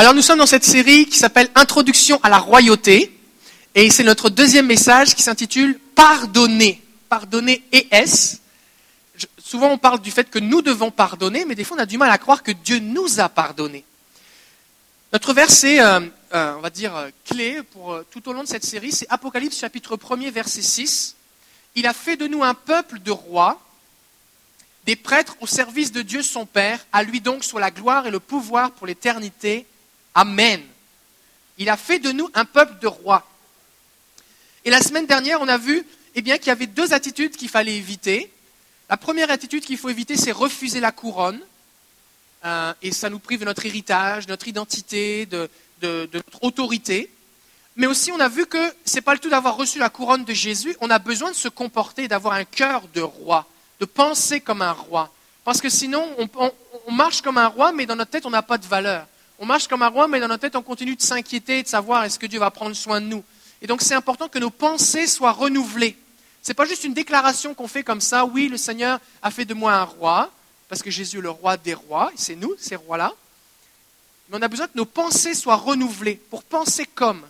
Alors nous sommes dans cette série qui s'appelle Introduction à la royauté. Et c'est notre deuxième message qui s'intitule Pardonner. Pardonner et S. Souvent on parle du fait que nous devons pardonner, mais des fois on a du mal à croire que Dieu nous a pardonné. Notre verset, euh, euh, on va dire, euh, clé pour tout au long de cette série, c'est Apocalypse chapitre 1er, verset 6. Il a fait de nous un peuple de rois, des prêtres au service de Dieu son Père. À lui donc soit la gloire et le pouvoir pour l'éternité. Amen. Il a fait de nous un peuple de rois. Et la semaine dernière, on a vu eh qu'il y avait deux attitudes qu'il fallait éviter. La première attitude qu'il faut éviter, c'est refuser la couronne. Euh, et ça nous prive de notre héritage, de notre identité, de, notre autorité. Mais aussi, on a vu que ce n'est pas le tout d'avoir reçu la couronne de Jésus, on a besoin de se comporter, d'avoir un cœur de roi, de penser comme un roi. Parce que sinon, on, on marche comme un roi, mais dans notre tête, on n'a pas de valeur. On marche comme un roi, mais dans notre tête, on continue de s'inquiéter, de savoir est-ce que Dieu va prendre soin de nous? Et donc, c'est important que nos pensées soient renouvelées. Ce n'est pas juste une déclaration qu'on fait comme ça, oui, le Seigneur a fait de moi un roi, parce que Jésus est le roi des rois, c'est nous, ces rois-là. Mais on a besoin que nos pensées soient renouvelées pour penser comme,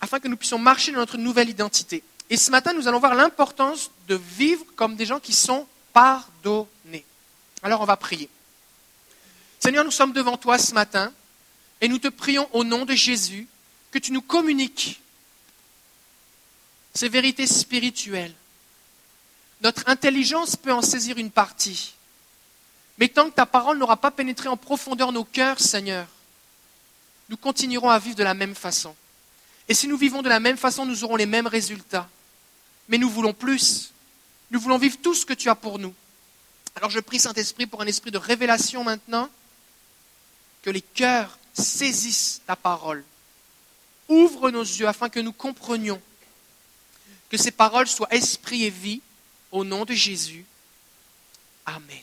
afin que nous puissions marcher dans notre nouvelle identité. Et ce matin, nous allons voir l'importance de vivre comme des gens qui sont pardonnés. Alors, on va prier. Seigneur, nous sommes devant toi ce matin et nous te prions au nom de Jésus que tu nous communiques ces vérités spirituelles. Notre intelligence peut en saisir une partie. Mais tant que ta parole n'aura pas pénétré en profondeur nos cœurs, Seigneur, nous continuerons à vivre de la même façon. Et si nous vivons de la même façon, nous aurons les mêmes résultats. Mais nous voulons plus. Nous voulons vivre tout ce que tu as pour nous. Alors je prie Saint-Esprit pour un esprit de révélation maintenant que les cœurs saisissent ta parole. Ouvre nos yeux afin que nous comprenions que ces paroles soient esprit et vie au nom de Jésus. Amen.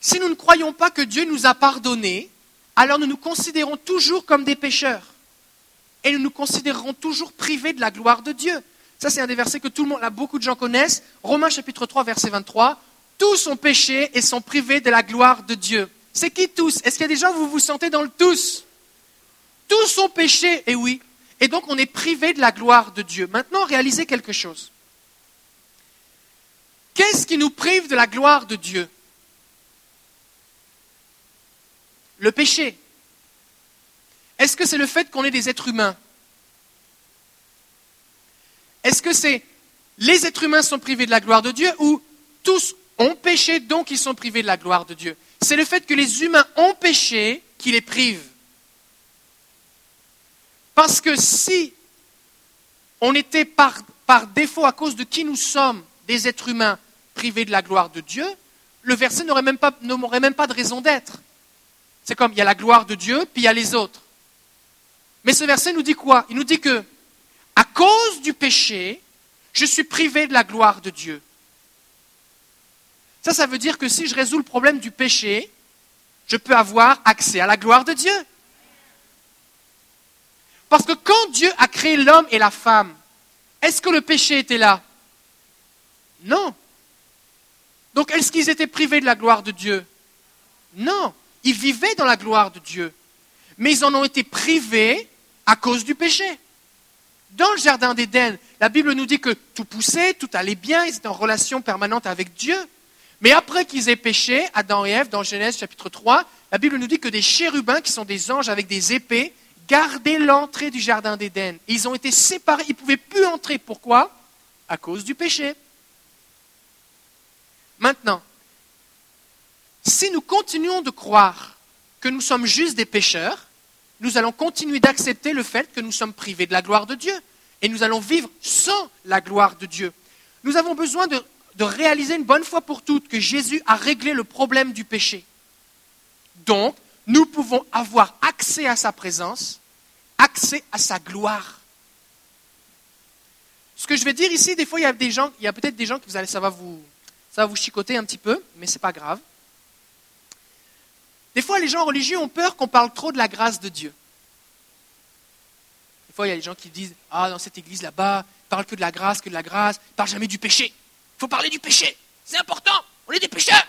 Si nous ne croyons pas que Dieu nous a pardonnés, alors nous nous considérons toujours comme des pécheurs. Et nous nous considérerons toujours privés de la gloire de Dieu. Ça, c'est un des versets que tout le monde, là, beaucoup de gens connaissent. Romains chapitre 3, verset 23. Tous ont péché et sont privés de la gloire de Dieu. C'est qui tous? Est-ce qu'il y a des gens où vous vous sentez dans le tous? Tous ont péché, et oui. Et donc on est privé de la gloire de Dieu. Maintenant, réalisez quelque chose. Qu'est-ce qui nous prive de la gloire de Dieu? Le péché. Est-ce que c'est le fait qu'on est des êtres humains? Est-ce que c'est les êtres humains sont privés de la gloire de Dieu ou tous ont péché donc ils sont privés de la gloire de Dieu? C'est le fait que les humains ont péché qui les prive. Parce que si on était par, défaut, à cause de qui nous sommes, des êtres humains privés de la gloire de Dieu, le verset n'aurait même pas de raison d'être. C'est comme il y a la gloire de Dieu, puis il y a les autres. Mais ce verset nous dit quoi? Il nous dit que, à cause du péché, je suis privé de la gloire de Dieu. Ça, ça veut dire que si je résous le problème du péché, je peux avoir accès à la gloire de Dieu. Parce que quand Dieu a créé l'homme et la femme, est-ce que le péché était là? Non. Donc est-ce qu'ils étaient privés de la gloire de Dieu? Non. Ils vivaient dans la gloire de Dieu. Mais ils en ont été privés à cause du péché. Dans le Jardin d'Éden, la Bible nous dit que tout poussait, tout allait bien, ils étaient en relation permanente avec Dieu. Mais après qu'ils aient péché, Adam et Ève, dans Genèse chapitre 3, la Bible nous dit que des chérubins, qui sont des anges avec des épées, gardaient l'entrée du jardin d'Éden. Ils ont été séparés, ils ne pouvaient plus entrer. Pourquoi? À cause du péché. Maintenant, si nous continuons de croire que nous sommes juste des pécheurs, nous allons continuer d'accepter le fait que nous sommes privés de la gloire de Dieu. Et nous allons vivre sans la gloire de Dieu. Nous avons besoin de de réaliser une bonne fois pour toutes que Jésus a réglé le problème du péché. Donc, nous pouvons avoir accès à sa présence, accès à sa gloire. Ce que je vais dire ici, des fois, il y a des gens, il y a peut-être des gens qui vous allez, ça va vous, ça va vous chicoter un petit peu, mais ce n'est pas grave. Des fois, les gens religieux ont peur qu'on parle trop de la grâce de Dieu. Des fois, il y a des gens qui disent Ah, dans cette église là-bas, parle que de la grâce, que de la grâce, parle jamais du péché. Il faut parler du péché. C'est important. On est des pécheurs.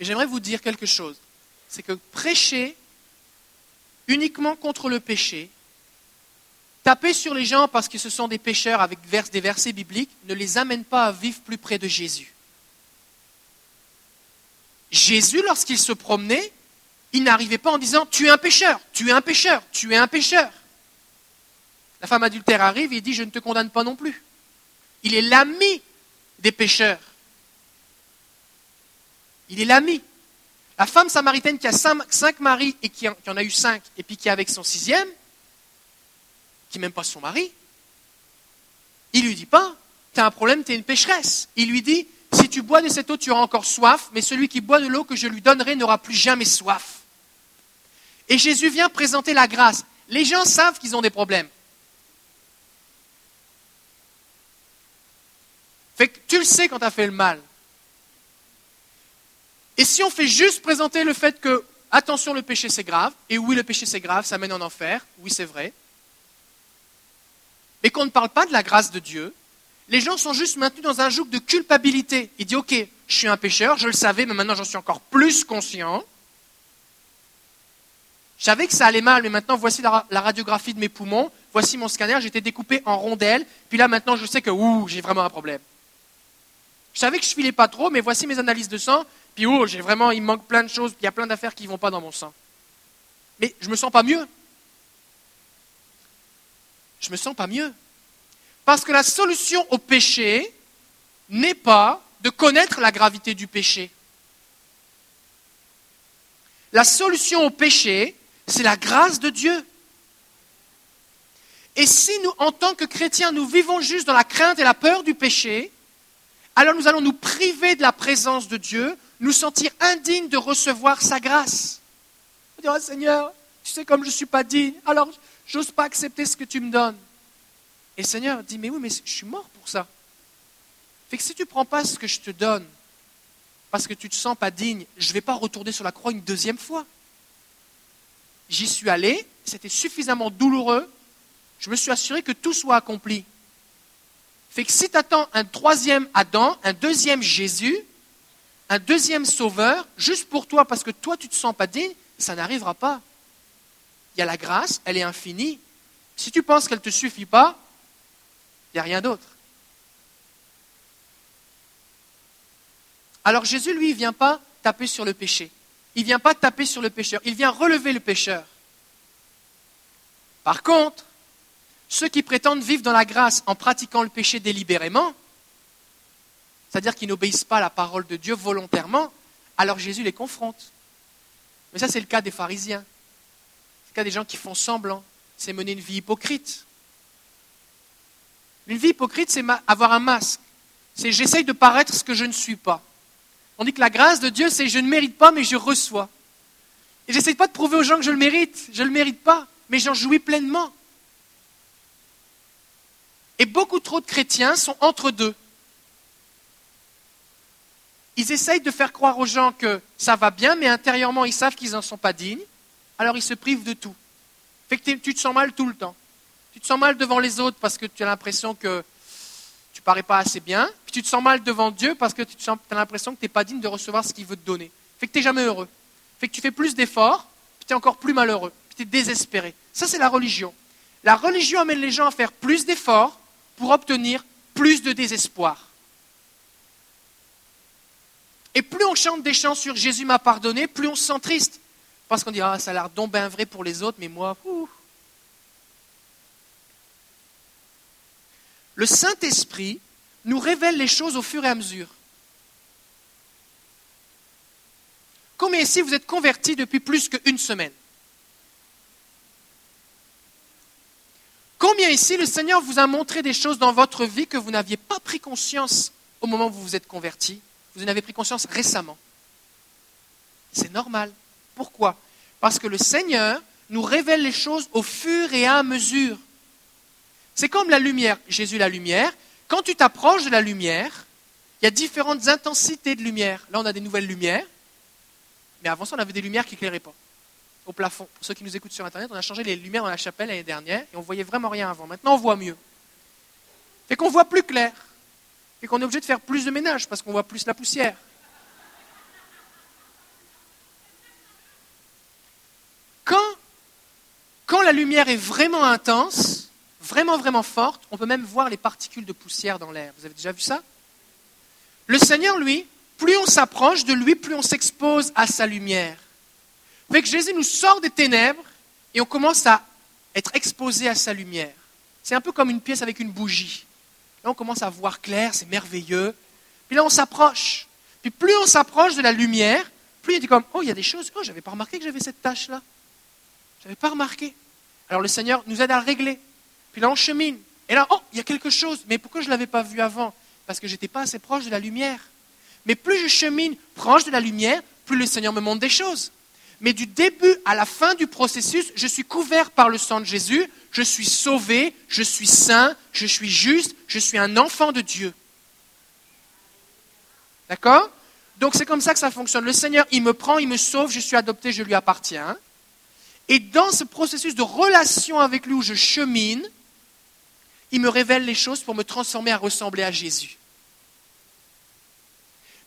J'aimerais vous dire quelque chose. C'est que prêcher uniquement contre le péché, taper sur les gens parce que ce sont des pécheurs avec des versets bibliques, ne les amène pas à vivre plus près de Jésus. Jésus, lorsqu'il se promenait, il n'arrivait pas en disant Tu es un pécheur, tu es un pécheur, tu es un pécheur. La femme adultère arrive et dit Je ne te condamne pas non plus. Il est l'ami des pécheurs. Il est l'ami. La femme samaritaine qui a cinq, maris et qui en, a eu cinq, et puis qui est avec son sixième, qui n'aime pas son mari, il lui dit pas Tu as un problème, tu es une pécheresse. Il lui dit Si tu bois de cette eau, tu auras encore soif, mais celui qui boit de l'eau que je lui donnerai n'aura plus jamais soif. Et Jésus vient présenter la grâce. Les gens savent qu'ils ont des problèmes. Fait que tu le sais quand tu as fait le mal. Et si on fait juste présenter le fait que, attention, le péché c'est grave, et oui, le péché c'est grave, ça mène en enfer, oui, c'est vrai, mais qu'on ne parle pas de la grâce de Dieu, les gens sont juste maintenus dans un joug de culpabilité. Ils disent, ok, je suis un pécheur, je le savais, mais maintenant j'en suis encore plus conscient. Je savais que ça allait mal, mais maintenant voici la, radiographie de mes poumons, voici mon scanner, j'étais découpé en rondelles, puis là maintenant je sais que ouh, j'ai vraiment un problème. Je savais que je filais pas trop, mais voici mes analyses de sang, puis ouh, j'ai vraiment, il manque plein de choses, il y a plein d'affaires qui ne vont pas dans mon sang. Mais je me sens pas mieux. Je me sens pas mieux. Parce que la solution au péché n'est pas de connaître la gravité du péché. La solution au péché, c'est la grâce de Dieu. Et si nous, en tant que chrétiens, nous vivons juste dans la crainte et la peur du péché, alors nous allons nous priver de la présence de Dieu, nous sentir indignes de recevoir sa grâce. On dira, Seigneur, tu sais comme je ne suis pas digne, alors j'ose pas accepter ce que tu me donnes. Et Seigneur dit, mais oui, mais je suis mort pour ça. Fait que si tu ne prends pas ce que je te donne, parce que tu ne te sens pas digne, je ne vais pas retourner sur la croix une deuxième fois. J'y suis allé, c'était suffisamment douloureux, je me suis assuré que tout soit accompli. Fait que si tu attends un troisième Adam, un deuxième Jésus, un deuxième sauveur, juste pour toi, parce que toi tu ne te sens pas digne, ça n'arrivera pas. Il y a la grâce, elle est infinie. Si tu penses qu'elle ne te suffit pas, il n'y a rien d'autre. Alors Jésus, lui, ne vient pas taper sur le péché. Il ne vient pas taper sur le pécheur. Il vient relever le pécheur. Par contre, ceux qui prétendent vivre dans la grâce en pratiquant le péché délibérément, c'est-à-dire qu'ils n'obéissent pas à la parole de Dieu volontairement, alors Jésus les confronte. Mais ça, c'est le cas des pharisiens. C'est le cas des gens qui font semblant. C'est mener une vie hypocrite. Une vie hypocrite, c'est avoir un masque. C'est j'essaye de paraître ce que je ne suis pas. On dit que la grâce de Dieu, c'est je ne mérite pas, mais je reçois. Et j'essaye pas de prouver aux gens que je le mérite. Je ne le mérite pas, mais j'en jouis pleinement. Et beaucoup trop de chrétiens sont entre deux ils essayent de faire croire aux gens que ça va bien, mais intérieurement, ils savent qu'ils n'en sont pas dignes, alors ils se privent de tout. Fait que tu te sens mal tout le temps. Tu te sens mal devant les autres parce que tu as l'impression que tu parais pas assez bien, puis tu te sens mal devant Dieu parce que tu as l'impression que tu n'es pas digne de recevoir ce qu'il veut te donner. Fait que tu n'es jamais heureux. Fait que tu fais plus d'efforts, puis tu es encore plus malheureux, puis tu es désespéré. Ça, c'est la religion. La religion amène les gens à faire plus d'efforts pour obtenir plus de désespoir. Et plus on chante des chants sur Jésus m'a pardonné, plus on se sent triste. Parce qu'on dit, ah, ça a l'air donc vrai pour les autres, mais moi, ouh. Le Saint-Esprit nous révèle les choses au fur et à mesure. Combien ici vous êtes convertis depuis plus qu'une semaine? Combien ici le Seigneur vous a montré des choses dans votre vie que vous n'aviez pas pris conscience au moment où vous vous êtes convertis? Vous en avez pris conscience récemment. C'est normal. Pourquoi? Parce que le Seigneur nous révèle les choses au fur et à mesure. C'est comme la lumière, Jésus la lumière. Quand tu t'approches de la lumière, il y a différentes intensités de lumière. Là, on a des nouvelles lumières, mais avant ça, on avait des lumières qui n'éclairaient pas au plafond. Pour ceux qui nous écoutent sur Internet, on a changé les lumières dans la chapelle l'année dernière et on voyait vraiment rien avant. Maintenant, on voit mieux. Fait qu'on voit plus clair. Fait qu'on est obligé de faire plus de ménage parce qu'on voit plus la poussière. Quand, quand la lumière est vraiment intense, vraiment, vraiment forte, on peut même voir les particules de poussière dans l'air. Vous avez déjà vu ça? Le Seigneur, lui, plus on s'approche de lui, plus on s'expose à sa lumière. Fait que Jésus nous sort des ténèbres et on commence à être exposé à sa lumière. C'est un peu comme une pièce avec une bougie. Là, on commence à voir clair, c'est merveilleux. Puis là, on s'approche. Puis plus on s'approche de la lumière, plus il dit comme, oh, il y a des choses, oh, j'avais pas remarqué que j'avais cette tâche-là. J'avais pas remarqué. Alors le Seigneur nous aide à le régler. Puis là, on chemine. Et là, oh, il y a quelque chose. Mais pourquoi je ne l'avais pas vu avant? Parce que je n'étais pas assez proche de la lumière. Mais plus je chemine proche de la lumière, plus le Seigneur me montre des choses. Mais du début à la fin du processus, je suis couvert par le sang de Jésus, je suis sauvé, je suis saint, je suis juste, je suis un enfant de Dieu. D'accord? Donc c'est comme ça que ça fonctionne. Le Seigneur, il me prend, il me sauve, je suis adopté, je lui appartiens. Et dans ce processus de relation avec lui où je chemine, il me révèle les choses pour me transformer à ressembler à Jésus.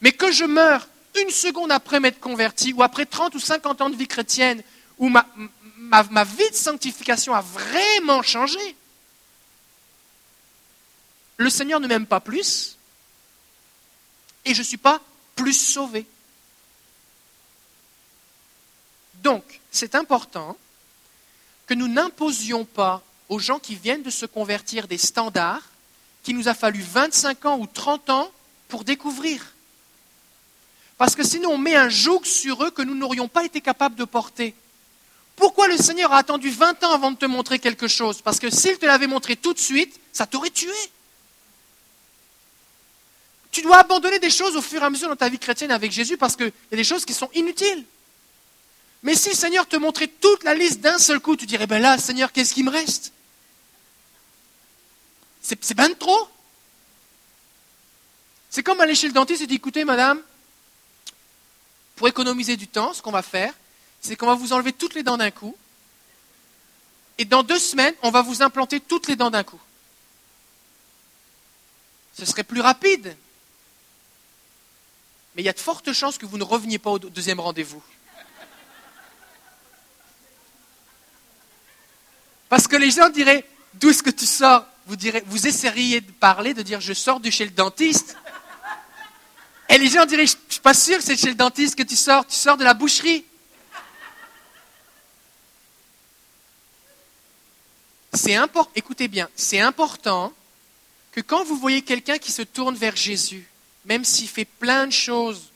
Mais que je meure une seconde après m'être converti, ou après 30 ou 50 ans de vie chrétienne, où ma, ma, vie de sanctification a vraiment changé, le Seigneur ne m'aime pas plus, et je ne suis pas plus sauvé. Donc, c'est important que nous n'imposions pas aux gens qui viennent de se convertir des standards qui nous a fallu 25 ans ou 30 ans pour découvrir. Parce que sinon, on met un joug sur eux que nous n'aurions pas été capables de porter. Pourquoi le Seigneur a attendu 20 ans avant de te montrer quelque chose? Parce que s'il te l'avait montré tout de suite, ça t'aurait tué. Tu dois abandonner des choses au fur et à mesure dans ta vie chrétienne avec Jésus parce qu'il y a des choses qui sont inutiles. Mais si Seigneur te montrait toute la liste d'un seul coup, tu dirais, ben là, Seigneur, qu'est-ce qui me reste? C'est ben trop. C'est comme aller chez le dentiste et dire, écoutez, madame, pour économiser du temps, ce qu'on va faire, c'est qu'on va vous enlever toutes les dents d'un coup. Et dans deux semaines, on va vous implanter toutes les dents d'un coup. Ce serait plus rapide. Mais il y a de fortes chances que vous ne reveniez pas au deuxième rendez-vous. Parce que les gens diraient, d'où est-ce que tu sors? Vous, direz, vous essayeriez de parler, de dire, je sors de chez le dentiste. Et les gens diraient, je ne suis pas sûr que c'est chez le dentiste que tu sors, tu sors de la boucherie. C'est important, écoutez bien, c'est important que quand vous voyez quelqu'un qui se tourne vers Jésus, même s'il fait plein de choses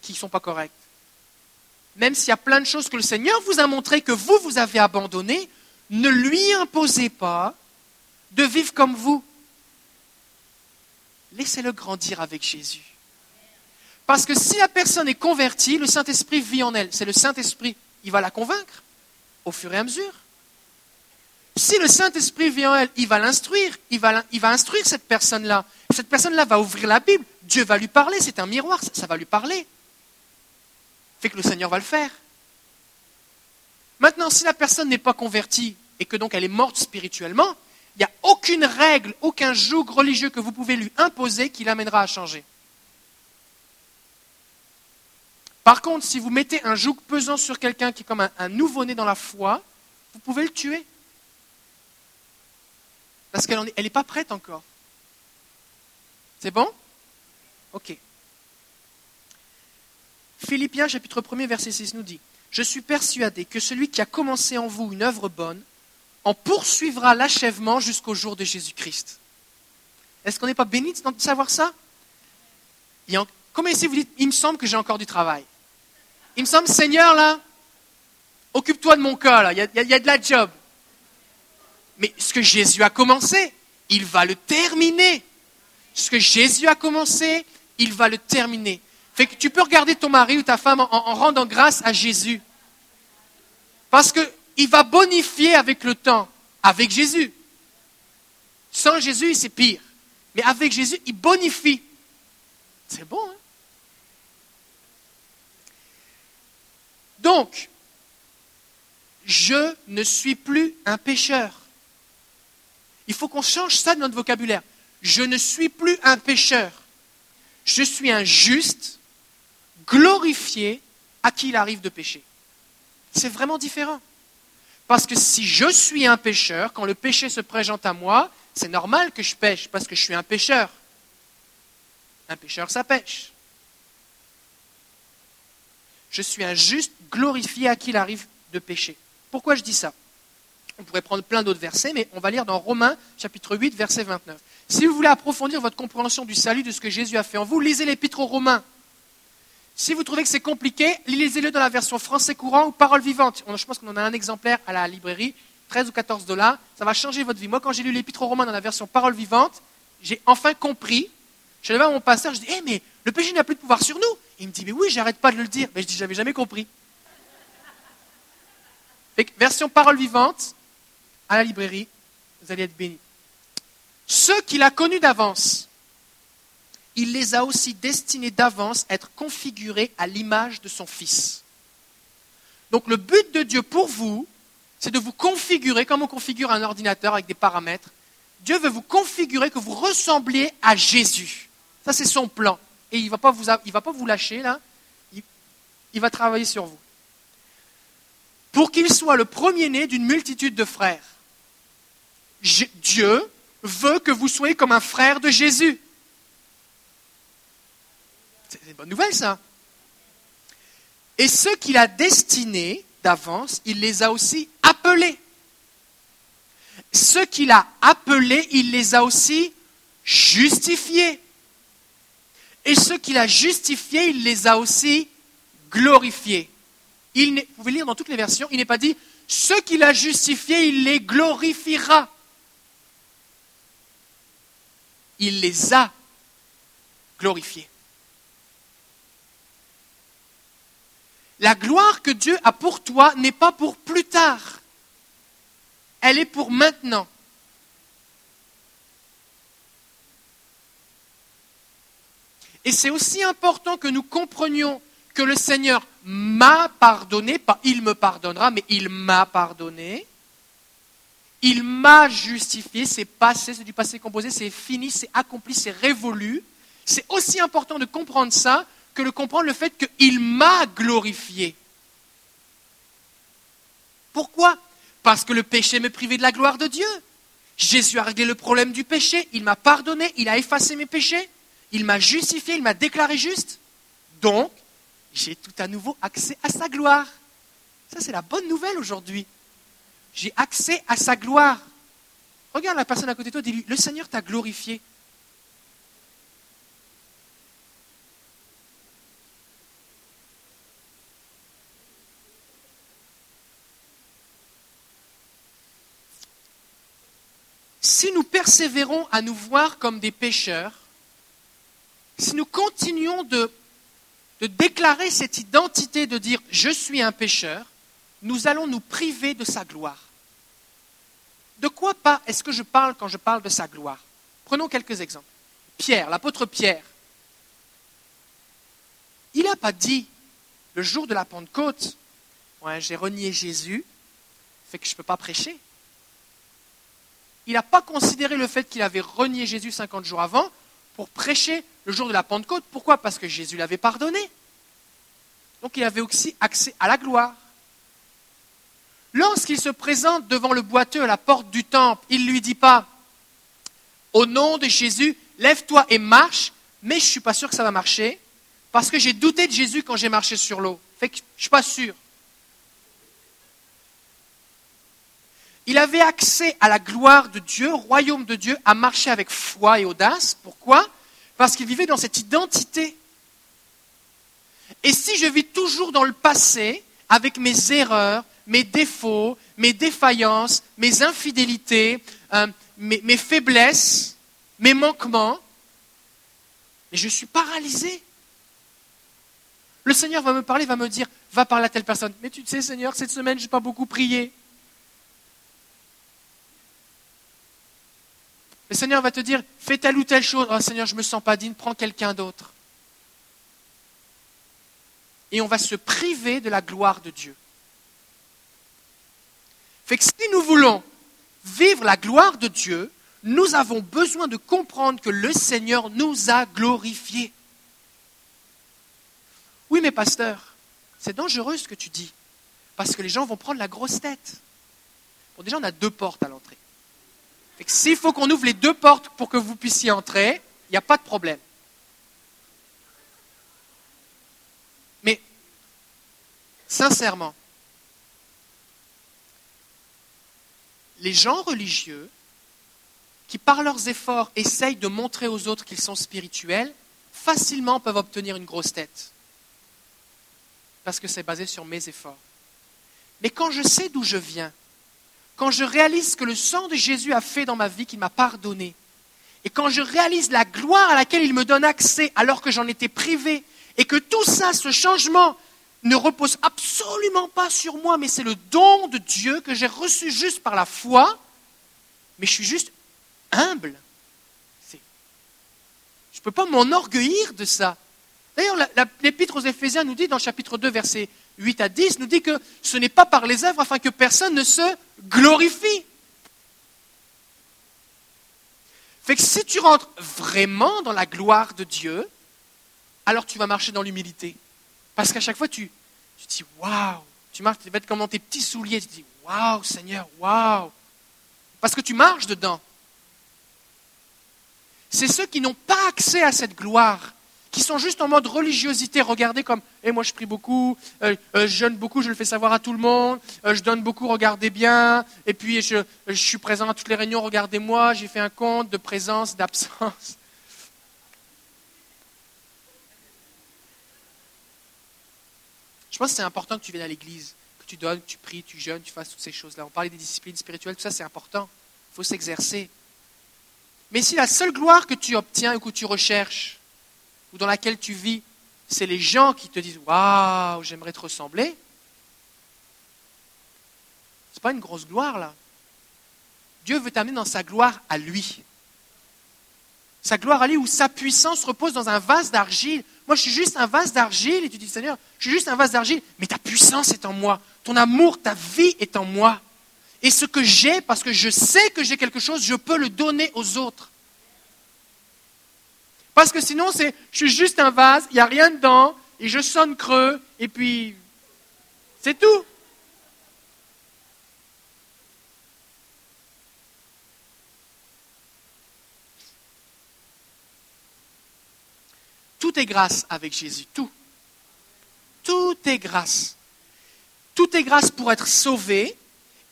qui ne sont pas correctes, même s'il y a plein de choses que le Seigneur vous a montrées que vous, vous avez abandonnées, ne lui imposez pas de vivre comme vous. Laissez-le grandir avec Jésus. Parce que si la personne est convertie, le Saint-Esprit vit en elle. C'est le Saint-Esprit, il va la convaincre au fur et à mesure. Si le Saint-Esprit vit en elle, il va l'instruire, il va, instruire cette personne-là. Cette personne-là va ouvrir la Bible, Dieu va lui parler, c'est un miroir, ça, ça va lui parler. Fait que le Seigneur va le faire. Maintenant, si la personne n'est pas convertie et que donc elle est morte spirituellement, il n'y a aucune règle, aucun joug religieux que vous pouvez lui imposer qui l'amènera à changer. Par contre, si vous mettez un joug pesant sur quelqu'un qui est comme un, nouveau-né dans la foi, vous pouvez le tuer. Parce qu'elle n'est pas prête encore. C'est bon? Ok. Philippiens chapitre 1 verset 6 nous dit je suis persuadé que celui qui a commencé en vous une œuvre bonne en poursuivra l'achèvement jusqu'au jour de Jésus-Christ. Est-ce qu'on n'est pas béni de savoir ça? Comment ici vous dites, il me semble que j'ai encore du travail Il me semble, Seigneur, là, occupe-toi de mon cas, là, il y, y a de la job. Mais ce que Jésus a commencé, il va le terminer. Ce que Jésus a commencé, il va le terminer. Tu peux regarder ton mari ou ta femme en, rendant grâce à Jésus. Parce qu'il va bonifier avec le temps, avec Jésus. Sans Jésus, c'est pire. Mais avec Jésus, il bonifie. C'est bon, hein? Donc, je ne suis plus un pécheur. Il faut qu'on change ça de notre vocabulaire. Je ne suis plus un pécheur. Je suis un juste glorifier à qui il arrive de pécher. C'est vraiment différent. Parce que si je suis un pécheur, quand le péché se présente à moi, c'est normal que je pêche parce que je suis un pécheur. Un pécheur, ça pêche. Je suis un juste glorifié à qui il arrive de pécher. Pourquoi je dis ça? On pourrait prendre plein d'autres versets, mais on va lire dans Romains chapitre 8, verset 29. Si vous voulez approfondir votre compréhension du salut, de ce que Jésus a fait en vous, lisez l'épître aux Romains. Si vous trouvez que c'est compliqué, lisez-le dans la version français courant ou parole vivante. Je pense qu'on en a un exemplaire à la librairie, 13 ou 14 dollars. Ça va changer votre vie. Moi, quand j'ai lu l'épître aux Romains dans la version parole vivante, j'ai enfin compris. Je suis allé voir mon pasteur, je dis, eh, mais le péché n'a plus de pouvoir sur nous. Il me dit, mais oui, j'arrête pas de le dire. Mais je dis, j'avais jamais compris. version parole vivante, à la librairie, vous allez être bénis. Ceux qu'il a connus d'avance, il les a aussi destinés d'avance à être configurés à l'image de son Fils. Donc le but de Dieu pour vous, c'est de vous configurer, comme on configure un ordinateur avec des paramètres. Dieu veut vous configurer que vous ressembliez à Jésus. Ça, c'est son plan. Et il ne va, pas vous, lâcher, là. Il, il va travailler sur vous. Pour qu'il soit le premier-né d'une multitude de frères. Dieu veut que vous soyez comme un frère de Jésus. C'est une bonne nouvelle, ça. Et ceux qu'il a destinés d'avance, il les a aussi appelés. Ceux qu'il a appelés, il les a aussi justifiés. Et ceux qu'il a justifiés, il les a aussi glorifiés. Il vous pouvez lire dans toutes les versions, il n'est pas dit ceux qu'il a justifiés, il les glorifiera. Il les a glorifiés. La gloire que Dieu a pour toi n'est pas pour plus tard. Elle est pour maintenant. Et c'est aussi important que nous comprenions que le Seigneur m'a pardonné, pas il me pardonnera, mais il m'a pardonné. Il m'a justifié, c'est passé, c'est du passé composé, c'est fini, c'est accompli, c'est révolu. C'est aussi important de comprendre ça que comprendre le fait qu'il m'a glorifié. Pourquoi? Parce que le péché me privait de la gloire de Dieu. Jésus a réglé le problème du péché, il m'a pardonné, il a effacé mes péchés, il m'a justifié, il m'a déclaré juste. Donc, j'ai tout à nouveau accès à sa gloire. Ça, c'est la bonne nouvelle aujourd'hui. J'ai accès à sa gloire. Regarde la personne à côté de toi, dis-lui, le Seigneur t'a glorifié. si nous persévérons à nous voir comme des pécheurs, si nous continuons de, déclarer cette identité de dire je suis un pécheur, nous allons nous priver de sa gloire. De quoi pas est-ce que je parle quand je parle de sa gloire? Prenons quelques exemples. Pierre, l'apôtre Pierre, il n'a pas dit le jour de la Pentecôte, j'ai renié Jésus, fait que je ne peux pas prêcher il n'a pas considéré le fait qu'il avait renié Jésus 50 jours avant pour prêcher le jour de la Pentecôte. Pourquoi? Parce que Jésus l'avait pardonné. Donc il avait aussi accès à la gloire. Lorsqu'il se présente devant le boiteux à la porte du temple, il ne lui dit pas Au nom de Jésus, lève-toi et marche, mais je ne suis pas sûr que ça va marcher, parce que j'ai douté de Jésus quand j'ai marché sur l'eau. Je ne suis pas sûr. Il avait accès à la gloire de Dieu, au royaume de Dieu, à marcher avec foi et audace. Pourquoi? Parce qu'il vivait dans cette identité. Et si je vis toujours dans le passé, avec mes erreurs, mes défauts, mes défaillances, mes infidélités, euh, mes, faiblesses, mes manquements, je suis paralysé. Le Seigneur va me parler, va me dire, va parler à telle personne. Mais tu sais, Seigneur, cette semaine, je n'ai pas beaucoup prié. Le Seigneur va te dire, fais telle ou telle chose. Oh Seigneur, je ne me sens pas digne, prends quelqu'un d'autre. Et on va se priver de la gloire de Dieu. Fait que si nous voulons vivre la gloire de Dieu, nous avons besoin de comprendre que le Seigneur nous a glorifiés. Oui, mais pasteur, c'est dangereux ce que tu dis, parce que les gens vont prendre la grosse tête. Bon, déjà, on a deux portes à l'entrée. S'il faut qu'on ouvre les deux portes pour que vous puissiez entrer, il n'y a pas de problème. Mais, sincèrement, les gens religieux qui, par leurs efforts, essayent de montrer aux autres qu'ils sont spirituels, facilement peuvent obtenir une grosse tête. Parce que c'est basé sur mes efforts. Mais quand je sais d'où je viens, quand je réalise ce que le sang de Jésus a fait dans ma vie, qu'il m'a pardonné, et quand je réalise la gloire à laquelle il me donne accès alors que j'en étais privé, et que tout ça, ce changement, ne repose absolument pas sur moi, mais c'est le don de Dieu que j'ai reçu juste par la foi, mais je suis juste humble. Je ne peux pas m'enorgueillir de ça. D'ailleurs, l'épître aux Éphésiens nous dit dans chapitre 2, versets 8 à 10, nous dit que ce n'est pas par les œuvres afin que personne ne se glorifie. Fait que si tu rentres vraiment dans la gloire de Dieu, alors tu vas marcher dans l'humilité. Parce qu'à chaque fois, tu, tu dis waouh, tu marches, tu vas être comme dans tes petits souliers, tu dis waouh, Seigneur, waouh. Parce que tu marches dedans. C'est ceux qui n'ont pas accès à cette gloire, qui sont juste en mode religiosité, regardez comme, et eh, moi je prie beaucoup, euh, euh, je jeûne beaucoup, je le fais savoir à tout le monde, euh, je donne beaucoup, regardez bien, et puis je, je suis présent à toutes les réunions, regardez-moi, j'ai fait un compte de présence, d'absence. Je pense que c'est important que tu viennes à l'église, que tu donnes, que tu pries, tu jeûnes, tu fasses toutes ces choses-là. On parlait des disciplines spirituelles, tout ça c'est important. Il faut s'exercer. Mais si la seule gloire que tu obtiens ou que tu recherches, ou dans laquelle tu vis, c'est les gens qui te disent Waouh, j'aimerais te ressembler, ce n'est pas une grosse gloire là. Dieu veut t'amener dans sa gloire à lui. Sa gloire à lui où sa puissance repose dans un vase d'argile. Moi, je suis juste un vase d'argile et tu dis Seigneur, je suis juste un vase d'argile, mais ta puissance est en moi. Ton amour, ta vie est en moi. Et ce que j'ai, parce que je sais que j'ai quelque chose, je peux le donner aux autres. Parce que sinon, c'est, je suis juste un vase, il n'y a rien dedans, et je sonne creux, et puis, c'est tout. Tout est grâce avec Jésus, tout. Tout est grâce. Tout est grâce pour être sauvé,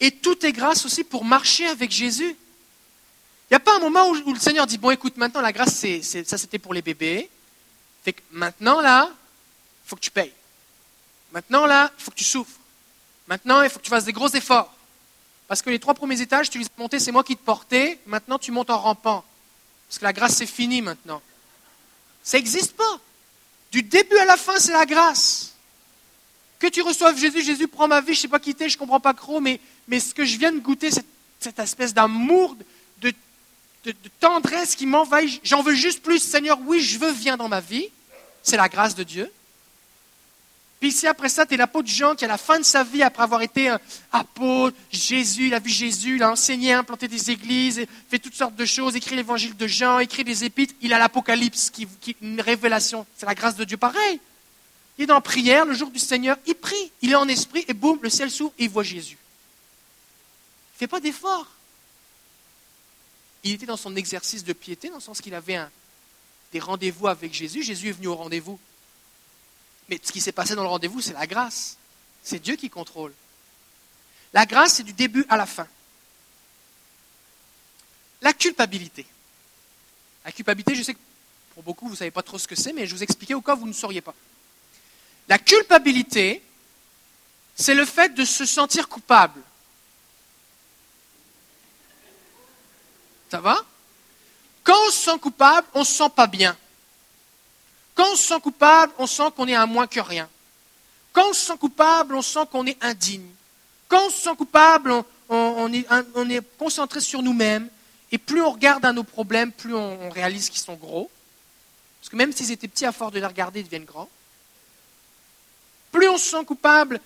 et tout est grâce aussi pour marcher avec Jésus. Il n'y a pas un moment où, le Seigneur dit, bon écoute, maintenant la grâce, c'est, ça c'était pour les bébés. Fait que maintenant là, il faut que tu payes. Maintenant là, il faut que tu souffres. Maintenant, il faut que tu fasses des gros efforts. Parce que les trois premiers étages, tu les as montés, c'est moi qui te portais. Maintenant, tu montes en rampant. Parce que la grâce, c'est fini maintenant. Ça n'existe pas. Du début à la fin, c'est la grâce. Que tu reçoives Jésus, Jésus prend ma vie, je ne sais pas quitter, je ne comprends pas trop, mais, mais ce que je viens de goûter, cette, cette espèce d'amour, de, tendresse qui m'envahit, j'en veux juste plus, Seigneur, oui, je veux, viens dans ma vie, c'est la grâce de Dieu. Puis si après ça, tu es l'apôtre Jean qui, à la fin de sa vie, après avoir été un apôtre, Jésus, il a vu Jésus, il a enseigné, implanté des églises, fait toutes sortes de choses, écrit l'évangile de Jean, écrit des épîtres, il a l'Apocalypse, qui, qui, une révélation. C'est la grâce de Dieu pareil. Il est la prière le jour du Seigneur, il prie, il est en esprit, et boum, le ciel s'ouvre et il voit Jésus. Il ne fait pas d'effort. Il était dans son exercice de piété, dans le sens qu'il avait des rendez-vous avec Jésus. Jésus est venu au rendez-vous. Mais ce qui s'est passé dans le rendez-vous, c'est la grâce. C'est Dieu qui contrôle. La grâce, c'est du début à la fin. La culpabilité. La culpabilité, je sais que pour beaucoup, vous ne savez pas trop ce que c'est, mais je vous expliquer au cas où vous ne sauriez pas. La culpabilité, c'est le fait de se sentir coupable. Ça va? Quand on se sent coupable, on ne se sent pas bien. Quand on se sent coupable, on sent qu'on est un moins que rien. Quand on se sent coupable, on sent qu'on est indigne. Quand on se sent coupable, on, est, concentré sur nous-mêmes. Et plus on regarde à nos problèmes, plus on, réalise qu'ils sont gros. Parce que même s'ils étaient petits, à force de les regarder, ils deviennent grands. Plus on se sent coupable,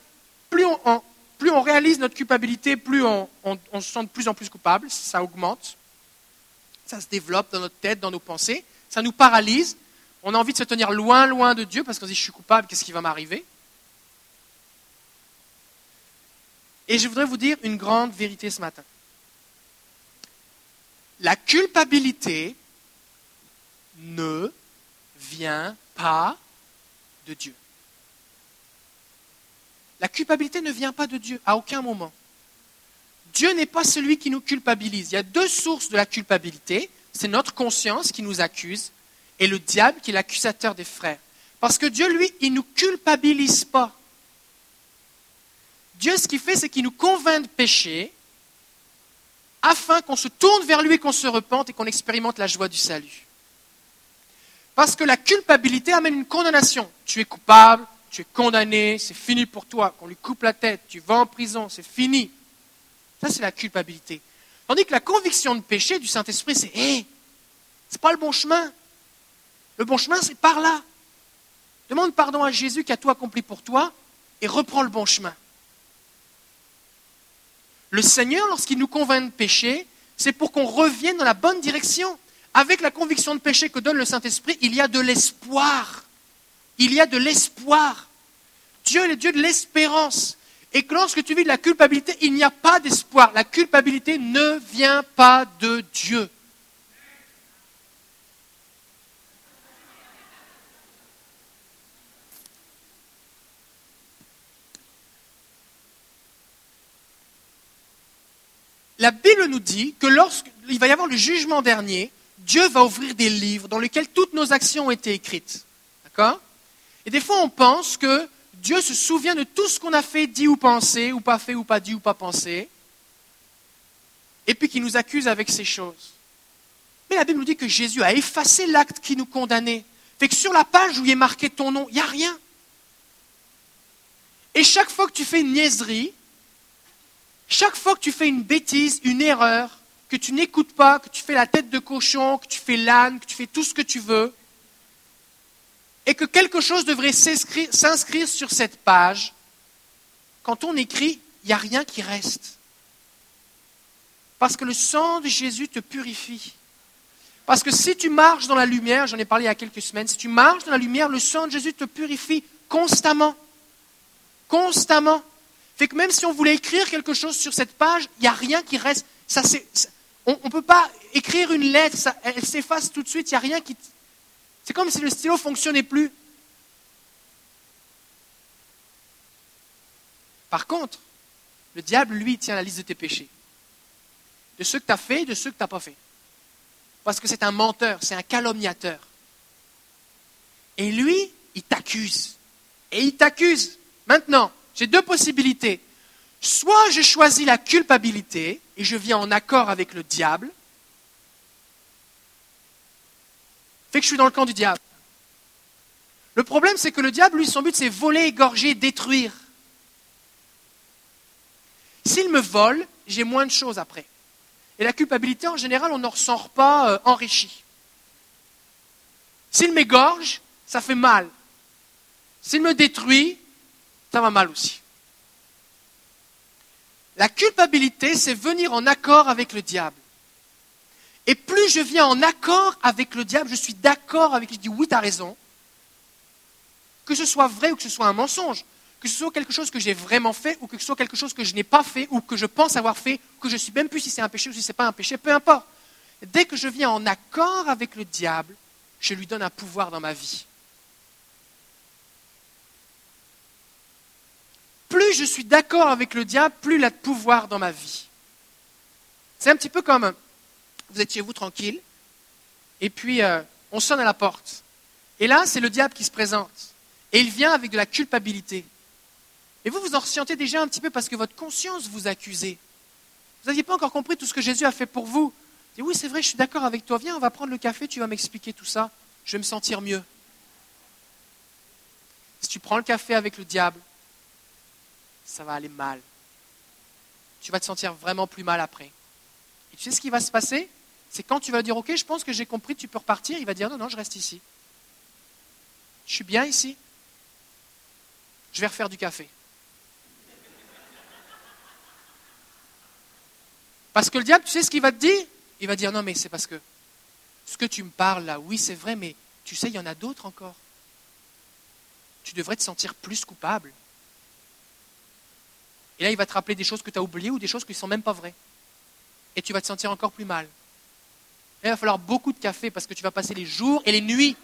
plus on, plus on réalise notre culpabilité, plus on, se sent de plus en plus coupable, ça augmente, ça se développe dans notre tête, dans nos pensées, ça nous paralyse, on a envie de se tenir loin, loin de Dieu parce qu'on se dit je suis coupable, qu'est-ce qui va m'arriver? Et je voudrais vous dire une grande vérité ce matin. La culpabilité ne vient pas de Dieu. La culpabilité ne vient pas de Dieu à aucun moment. Dieu n'est pas celui qui nous culpabilise. Il y a deux sources de la culpabilité. C'est notre conscience qui nous accuse et le diable qui est l'accusateur des frères. Parce que Dieu, lui, il ne nous culpabilise pas. Dieu, ce qu'il fait, c'est qu'il nous convainc de péché afin qu'on se tourne vers lui, qu'on se repente et qu'on expérimente la joie du salut. Parce que la culpabilité amène une condamnation. Tu es coupable, tu es condamné, c'est fini pour toi. Qu'on lui coupe la tête, tu vas en prison, c'est fini. Ça, c'est la culpabilité. Tandis que la conviction de péché du Saint-Esprit, c'est hé, c'est pas le bon chemin. Le bon chemin, c'est par là. Demande pardon à Jésus qui a tout accompli pour toi et reprends le bon chemin. Le Seigneur, lorsqu'il nous convainc de péché, c'est pour qu'on revienne dans la bonne direction. Avec la conviction de péché que donne le Saint-Esprit, il y a de l'espoir. Il y a de l'espoir. Dieu est le Dieu de l'espérance. Et que lorsque tu vis de la culpabilité, il n'y a pas d'espoir. La culpabilité ne vient pas de Dieu. La Bible nous dit que lorsqu'il va y avoir le jugement dernier, Dieu va ouvrir des livres dans lesquels toutes nos actions ont été écrites. D'accord? Et des fois, on pense que Dieu se souvient de tout ce qu'on a fait, dit ou pensé, ou pas fait, ou pas dit, ou pas pensé, et puis qu'il nous accuse avec ces choses. Mais la Bible nous dit que Jésus a effacé l'acte qui nous condamnait. Fait que sur la page où il est marqué ton nom, il n'y a rien. Et chaque fois que tu fais une niaiserie, chaque fois que tu fais une bêtise, une erreur, que tu n'écoutes pas, que tu fais la tête de cochon, que tu fais l'âne, que tu fais tout ce que tu veux, et que quelque chose devrait s'inscrire sur cette page, quand on écrit, il n'y a rien qui reste. Parce que le sang de Jésus te purifie. Parce que si tu marches dans la lumière, j'en ai parlé il y a quelques semaines, si tu marches dans la lumière, le sang de Jésus te purifie constamment. Constamment. Fait que même si on voulait écrire quelque chose sur cette page, il n'y a rien qui reste. Ça, on ne peut pas écrire une lettre, elle s'efface tout de suite, il n'y a rien qui... C'est comme si le stylo fonctionnait plus. Par contre, le diable, lui, tient la liste de tes péchés. De ceux que tu as fait et de ceux que tu n'as pas fait. Parce que c'est un menteur, c'est un calomniateur. Et lui, il t'accuse. Et il t'accuse. Maintenant, j'ai deux possibilités. Soit je choisis la culpabilité et je viens en accord avec le diable, fait que je suis dans le camp du diable. Le problème, c'est que le diable, lui, son but, c'est voler, égorger, détruire. S'il me vole, j'ai moins de choses après. Et la culpabilité, en général, on n'en ressort pas euh, enrichi. S'il m'égorge, ça fait mal. S'il me détruit, ça va mal aussi. La culpabilité, c'est venir en accord avec le diable. Et plus je viens en accord avec le diable, je suis d'accord avec lui, je dis oui, tu as raison. Que ce soit vrai ou que ce soit un mensonge, que ce soit quelque chose que j'ai vraiment fait ou que ce soit quelque chose que je n'ai pas fait ou que je pense avoir fait, que je ne suis même plus si c'est un péché ou si ce n'est pas un péché, peu importe. Dès que je viens en accord avec le diable, je lui donne un pouvoir dans ma vie. plus je suis d'accord avec le diable, plus il a de pouvoir dans ma vie. C'est un petit peu comme vous êtes chez vous tranquille, et puis euh, on sonne à la porte. Et là, c'est le diable qui se présente. Et il vient avec de la culpabilité. Et vous, vous en ressentez déjà un petit peu parce que votre conscience vous accuse. Vous n'aviez pas encore compris tout ce que Jésus a fait pour vous. Dites, oui, c'est vrai, je suis d'accord avec toi. Viens, on va prendre le café, tu vas m'expliquer tout ça. Je vais me sentir mieux. Si tu prends le café avec le diable, ça va aller mal. Tu vas te sentir vraiment plus mal après. Et tu sais ce qui va se passer? C'est quand tu vas dire, ok, je pense que j'ai compris, tu peux repartir, il va dire, non, non, je reste ici. Je suis bien ici. Je vais refaire du café. Parce que le diable, tu sais ce qu'il va te dire? Il va dire, non, mais c'est parce que ce que tu me parles là, oui, c'est vrai, mais tu sais, il y en a d'autres encore. Tu devrais te sentir plus coupable. Et là, il va te rappeler des choses que tu as oubliées ou des choses qui ne sont même pas vraies. Et tu vas te sentir encore plus mal. Il va falloir beaucoup de café parce que tu vas passer les jours et les nuits.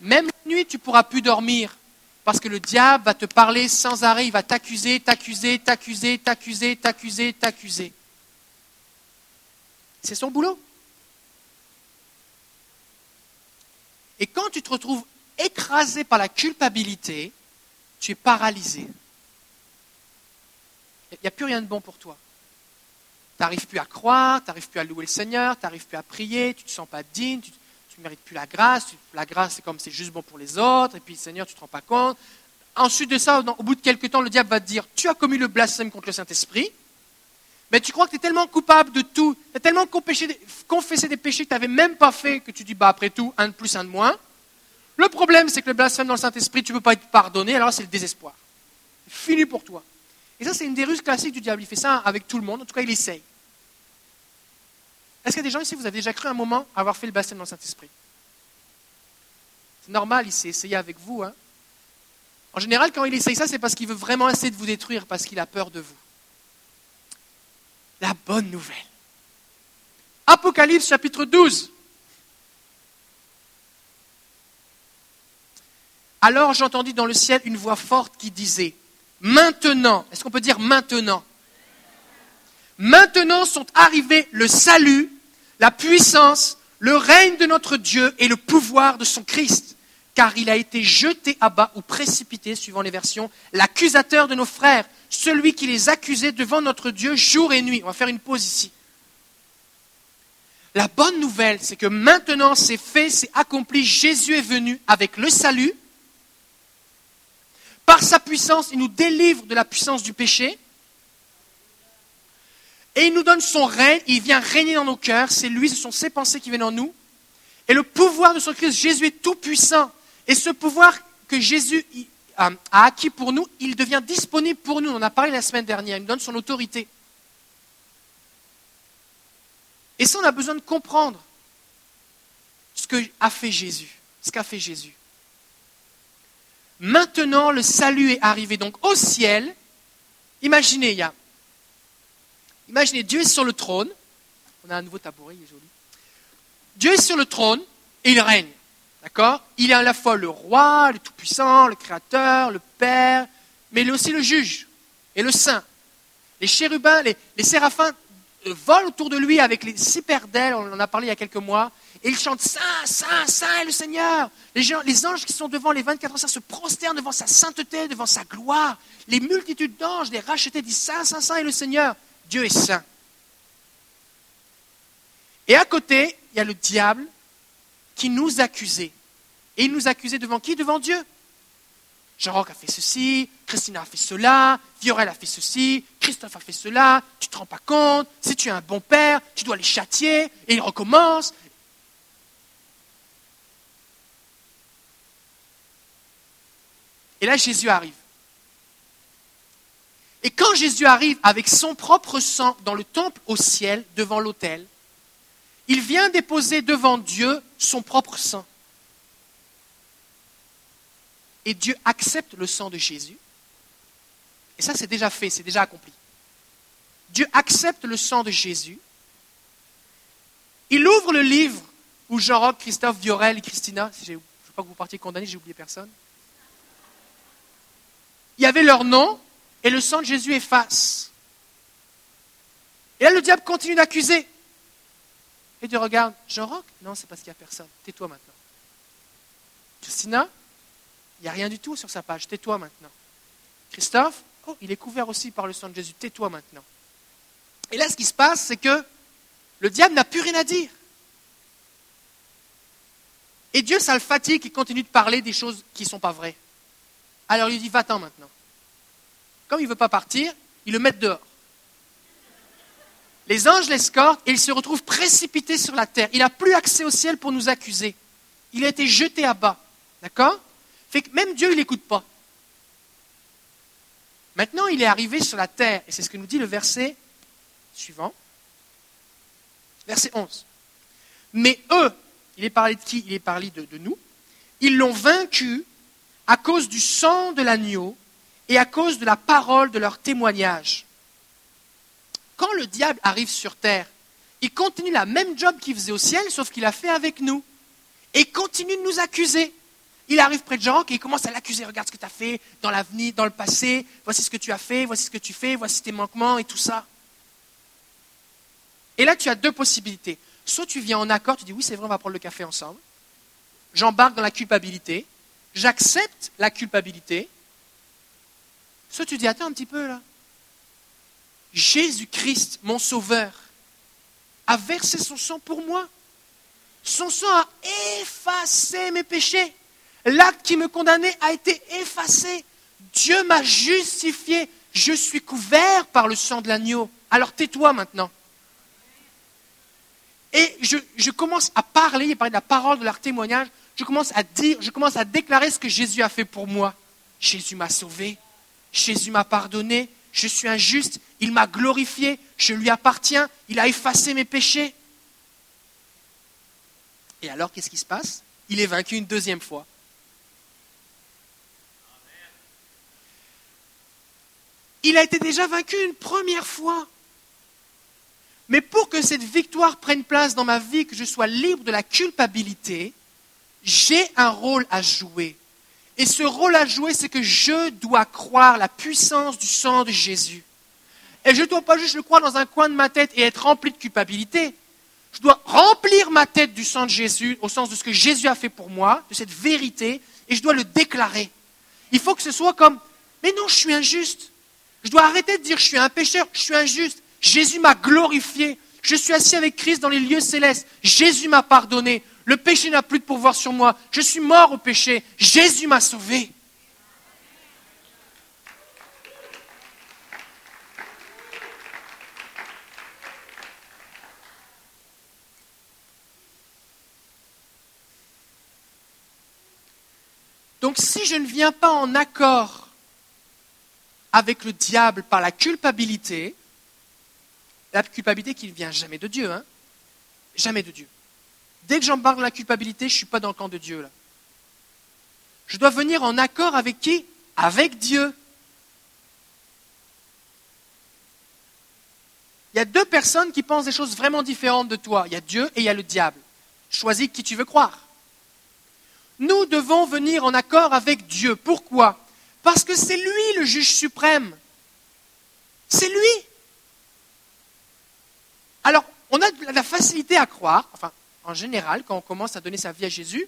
Même la nuit, tu ne pourras plus dormir. Parce que le diable va te parler sans arrêt, il va t'accuser, t'accuser, t'accuser, t'accuser, t'accuser, t'accuser. C'est son boulot. Et quand tu te retrouves écrasé par la culpabilité, tu es paralysé. Il n'y a plus rien de bon pour toi. N'arrives plus à croire, tu n'arrives plus à louer le Seigneur, tu n'arrives plus à prier, tu ne te sens pas digne, tu ne mérites plus la grâce. La grâce, c'est comme c'est juste bon pour les autres, et puis Seigneur, tu ne te rends pas compte. Ensuite de ça, au bout de quelques temps, le diable va te dire Tu as commis le blasphème contre le Saint-Esprit, mais tu crois que tu es tellement coupable de tout, tu as tellement confessé des péchés que tu n'avais même pas fait, que tu dis Bah, après tout, un de plus, un de moins. Le problème, c'est que le blasphème dans le Saint-Esprit, tu ne peux pas être pardonné, alors c'est le désespoir. Fini pour toi. Et ça, c'est une des ruses classiques du diable. Il fait ça avec tout le monde, en tout cas, il essaye. Est-ce qu'il y a des gens ici, vous avez déjà cru un moment avoir fait le blasphème dans le Saint-Esprit? C'est normal, il s'est essayé avec vous. Hein. en général, quand il essaye ça, c'est parce qu'il veut vraiment essayer de vous détruire, parce qu'il a peur de vous. La bonne nouvelle. Apocalypse chapitre 12. Alors j'entendis dans le ciel une voix forte qui disait, Maintenant, est-ce qu'on peut dire maintenant? Maintenant sont arrivés le salut, la puissance, le règne de notre Dieu et le pouvoir de son Christ, car il a été jeté à bas ou précipité, suivant les versions, l'accusateur de nos frères, celui qui les accusait devant notre Dieu jour et nuit. On va faire une pause ici. La bonne nouvelle, c'est que maintenant c'est fait, c'est accompli, Jésus est venu avec le salut, par sa puissance, il nous délivre de la puissance du péché. Et il nous donne son règne, il vient régner dans nos cœurs, c'est lui, ce sont ses pensées qui viennent en nous. Et le pouvoir de son Christ, Jésus est tout puissant. Et ce pouvoir que Jésus a acquis pour nous, il devient disponible pour nous. On en a parlé la semaine dernière, il nous donne son autorité. Et ça, on a besoin de comprendre ce qu'a fait Jésus, ce qu'a fait Jésus. Maintenant, le salut est arrivé donc au ciel. Imaginez, il y a, imaginez, Dieu est sur le trône. On a un nouveau tabouret, il est joli. Dieu est sur le trône et il règne. D'accord? Il est à la fois le roi, le tout-puissant, le créateur, le père, mais il est aussi le juge et le saint. Les chérubins, les, les séraphins volent autour de lui avec les six paires d'ailes, on en a parlé il y a quelques mois, et ils chantent Saint, Saint, Saint est le Seigneur. Les, anges qui sont devant les 24 saints se prosternent devant sa sainteté, devant sa gloire. Les multitudes d'anges, les rachetés, disent Saint, Saint, Saint est le Seigneur. Dieu est saint. Et à côté, il y a le diable qui nous accusait. Et il nous accusait devant qui? Devant Dieu. Jean-Roch a fait ceci, Christina a fait cela, Viorel a fait ceci, Christophe a fait cela, tu ne te rends pas compte, si tu es un bon père, tu dois les châtier, et il recommence, Et là, Jésus arrive. Et quand Jésus arrive avec son propre sang dans le temple au ciel, devant l'autel, il vient déposer devant Dieu son propre sang. Et Dieu accepte le sang de Jésus. Et ça, c'est déjà fait, c'est déjà accompli. Dieu accepte le sang de Jésus. Il ouvre le livre où Jean-Roch, Christophe, Viorel et Christina, je ne veux pas que vous partiez condamnés, j'ai oublié personne il y avait leur nom et le sang de Jésus efface. Et là, le diable continue d'accuser. Et Dieu regarde, Jean-Roch Non, c'est parce qu'il n'y a personne. Tais-toi maintenant. Christina Il n'y a rien du tout sur sa page. Tais-toi maintenant. Christophe Oh, il est couvert aussi par le sang de Jésus. Tais-toi maintenant. Et là, ce qui se passe, c'est que le diable n'a plus rien à dire. Et Dieu, ça le fatigue, il continue de parler des choses qui ne sont pas vraies. Alors il lui dit, va-t'en maintenant. Comme il ne veut pas partir, ils le mettent dehors. Les anges l'escortent et il se retrouve précipité sur la terre. Il n'a plus accès au ciel pour nous accuser. Il a été jeté à bas. D'accord? Même Dieu, il n'écoute pas. Maintenant, il est arrivé sur la terre, et c'est ce que nous dit le verset suivant. Verset 11. Mais eux, il est parlé de qui? Il est parlé de nous. Ils l'ont vaincu à cause du sang de l'agneau et à cause de la parole de leur témoignage. Quand le diable arrive sur terre, il continue la même job qu'il faisait au ciel, sauf qu'il a fait avec nous. Et continue de nous accuser. Il arrive près de Jean et il commence à l'accuser. Regarde ce que tu as fait dans l'avenir, dans le passé. Voici ce que tu as fait, voici ce que tu fais, voici tes manquements et tout ça. Et là, tu as deux possibilités. Soit tu viens en accord, tu dis oui, c'est vrai, on va prendre le café ensemble. J'embarque dans la culpabilité. J'accepte la culpabilité. Soit tu dis attends un petit peu là. Jésus-Christ, mon sauveur, a versé son sang pour moi. Son sang a effacé mes péchés. L'acte qui me condamnait a été effacé. Dieu m'a justifié. Je suis couvert par le sang de l'agneau. Alors tais-toi maintenant. Et je, commence à parler, parler de la parole, de leur témoignage. Je commence à dire, je commence à déclarer ce que Jésus a fait pour moi. Jésus m'a sauvé. Jésus m'a pardonné. Je suis injuste. Il m'a glorifié. Je lui appartiens. Il a effacé mes péchés. Et alors, qu'est-ce qui se passe? Il est vaincu une deuxième fois. Il a été déjà vaincu une première fois. Mais pour que cette victoire prenne place dans ma vie, que je sois libre de la culpabilité, j'ai un rôle à jouer. Et ce rôle à jouer, c'est que je dois croire la puissance du sang de Jésus. Et je ne dois pas juste le croire dans un coin de ma tête et être rempli de culpabilité. Je dois remplir ma tête du sang de Jésus, au sens de ce que Jésus a fait pour moi, de cette vérité, et je dois le déclarer. Il faut que ce soit comme, mais non, je suis injuste. Je dois arrêter de dire je suis un pécheur, je suis injuste. Jésus m'a glorifié. Je suis assis avec Christ dans les lieux célestes. Jésus m'a pardonné. Le péché n'a plus de pouvoir sur moi. Je suis mort au péché. Jésus m'a sauvé. Donc si je ne viens pas en accord avec le diable par la culpabilité, la culpabilité qui ne vient jamais de Dieu, hein jamais de Dieu. Dès que j'embarque la culpabilité, je ne suis pas dans le camp de Dieu. Je dois venir en accord avec qui? Avec Dieu. Il y a deux personnes qui pensent des choses vraiment différentes de toi. Il y a Dieu et il y a le diable. Choisis qui tu veux croire. Nous devons venir en accord avec Dieu. Pourquoi? Parce que c'est lui le juge suprême. C'est lui. Alors, on a de la facilité à croire, enfin, en général, quand on commence à donner sa vie à Jésus,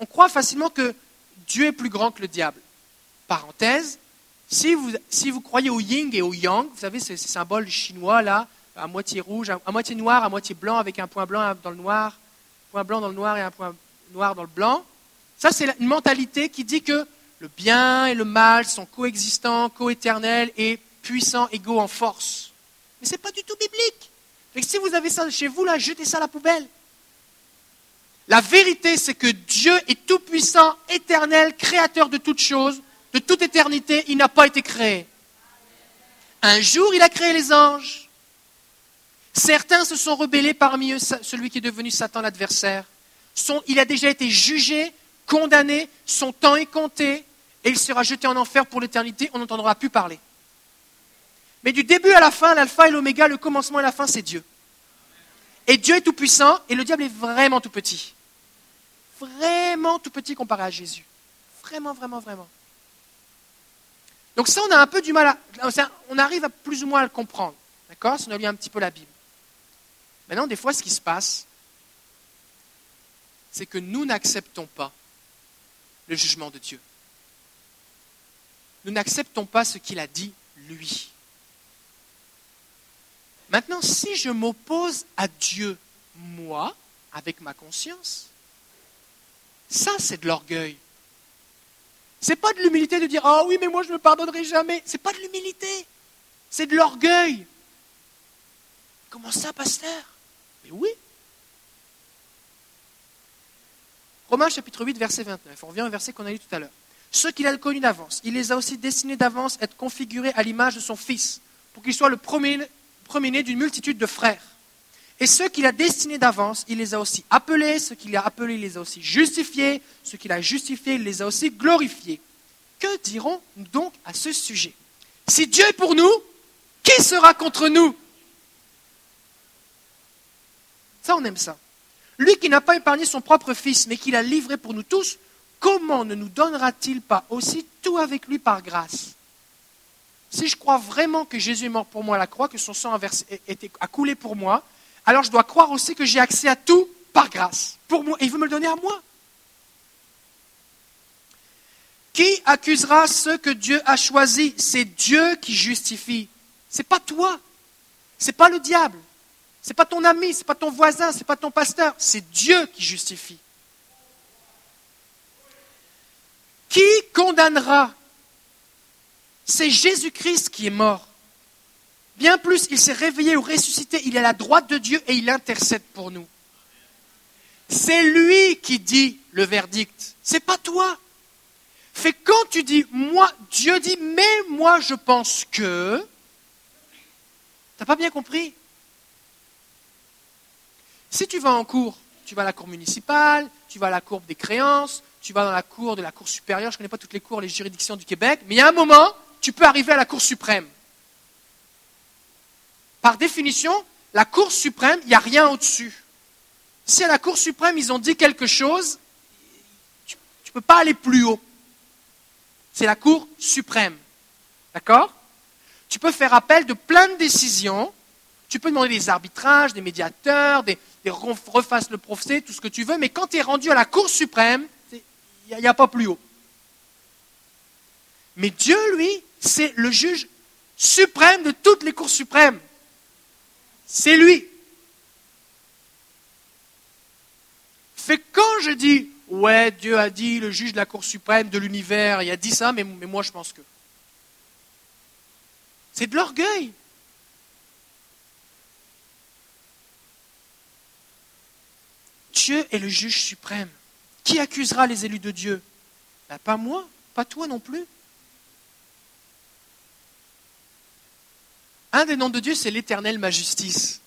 on croit facilement que Dieu est plus grand que le diable. Parenthèse, si vous, si vous croyez au yin et au yang, vous savez, ces symboles chinois là, à moitié rouge, à, moitié noir, à moitié blanc, avec un point blanc dans le noir, point blanc dans le noir et un point noir dans le blanc, ça c'est une mentalité qui dit que le bien et le mal sont coexistants, coéternels et puissants, égaux en force. Mais ce n'est pas du tout biblique. si vous avez ça chez vous, là, jetez ça à la poubelle. La vérité, c'est que Dieu est tout-puissant, éternel, créateur de toutes choses, de toute éternité, il n'a pas été créé. Un jour, il a créé les anges. Certains se sont rebellés parmi eux, celui qui est devenu Satan l'adversaire. Il a déjà été jugé, condamné, son temps est compté, et il sera jeté en enfer pour l'éternité, on n'entendra plus parler. Mais du début à la fin, l'alpha et l'oméga, le commencement et la fin, c'est Dieu. Et Dieu est tout puissant et le diable est vraiment tout petit. Vraiment tout petit comparé à Jésus. Vraiment, vraiment, vraiment. Donc ça, on a un peu du mal à... On arrive à plus ou moins à le comprendre. D'accord? Si on lu un petit peu la Bible. Maintenant, des fois, ce qui se passe, c'est que nous n'acceptons pas le jugement de Dieu nous n'acceptons pas ce qu'il a dit lui. Maintenant, si je m'oppose à Dieu, moi, avec ma conscience, ça c'est de l'orgueil. C'est pas de l'humilité de dire Ah oui, mais moi je ne me pardonnerai jamais. C'est pas de l'humilité. C'est de l'orgueil. Comment ça, pasteur? Mais oui. Romains chapitre 8, verset 29. On revient au verset qu'on a lu tout à l'heure. Ceux qu'il a connus d'avance, il les a aussi destinés d'avance à être configurés à l'image de son Fils, pour qu'il soit le premier-né d'une multitude de frères. Et ceux qu'il a destinés d'avance, il les a aussi appelés, ceux qu'il a appelés, il les a aussi justifiés, ceux qu'il a justifiés, il les a aussi glorifiés. Que dirons-nous donc à ce sujet? Si Dieu est pour nous, qui sera contre nous? Ça, on aime ça. Lui qui n'a pas épargné son propre Fils, mais qui l'a livré pour nous tous, comment ne nous donnera-t-il pas aussi tout avec lui par grâce? Si je crois vraiment que Jésus est mort pour moi à la croix, que son sang a, coulé pour moi, alors je dois croire aussi que j'ai accès à tout par grâce, pour moi, et il veut me le donner à moi. Qui accusera ceux que Dieu a choisis? C'est Dieu qui justifie. Ce n'est pas toi. Ce n'est pas le diable. Ce n'est pas ton ami, ce n'est pas ton voisin, ce n'est pas ton pasteur. C'est Dieu qui justifie. Qui condamnera? C'est Jésus-Christ qui est mort. Bien plus, il s'est réveillé ou ressuscité, il est à la droite de Dieu et il intercède pour nous. C'est lui qui dit le verdict. C'est pas toi. Fait quand tu dis moi, Dieu dit mais moi je pense que, t'as pas bien compris? Si tu vas en cours, tu vas à la cour municipale, tu vas à la cour des créances, tu vas dans la cour de la cour supérieure, je ne connais pas toutes les cours, les juridictions du Québec, mais il y a un moment, tu peux arriver à la cour suprême. Par définition, la cour suprême, il n'y a rien au-dessus. Si à la cour suprême, ils ont dit quelque chose, tu ne peux pas aller plus haut. C'est la cour suprême. D'accord? Tu peux faire appel de plein de décisions. Tu peux demander des arbitrages, des médiateurs, des, le procès, tout ce que tu veux, mais quand tu es rendu à la cour suprême, n'y a, pas plus haut. Mais Dieu, lui, c'est le juge suprême de toutes les cours suprêmes. C'est lui. Fait quand je dis, ouais, Dieu a dit, le juge de la Cour suprême de l'univers, il a dit ça, mais moi je pense que. C'est de l'orgueil. Dieu est le juge suprême. Qui accusera les élus de Dieu? Ben, Pas moi, pas toi non plus. Un des noms de Dieu, c'est l'éternel ma justice,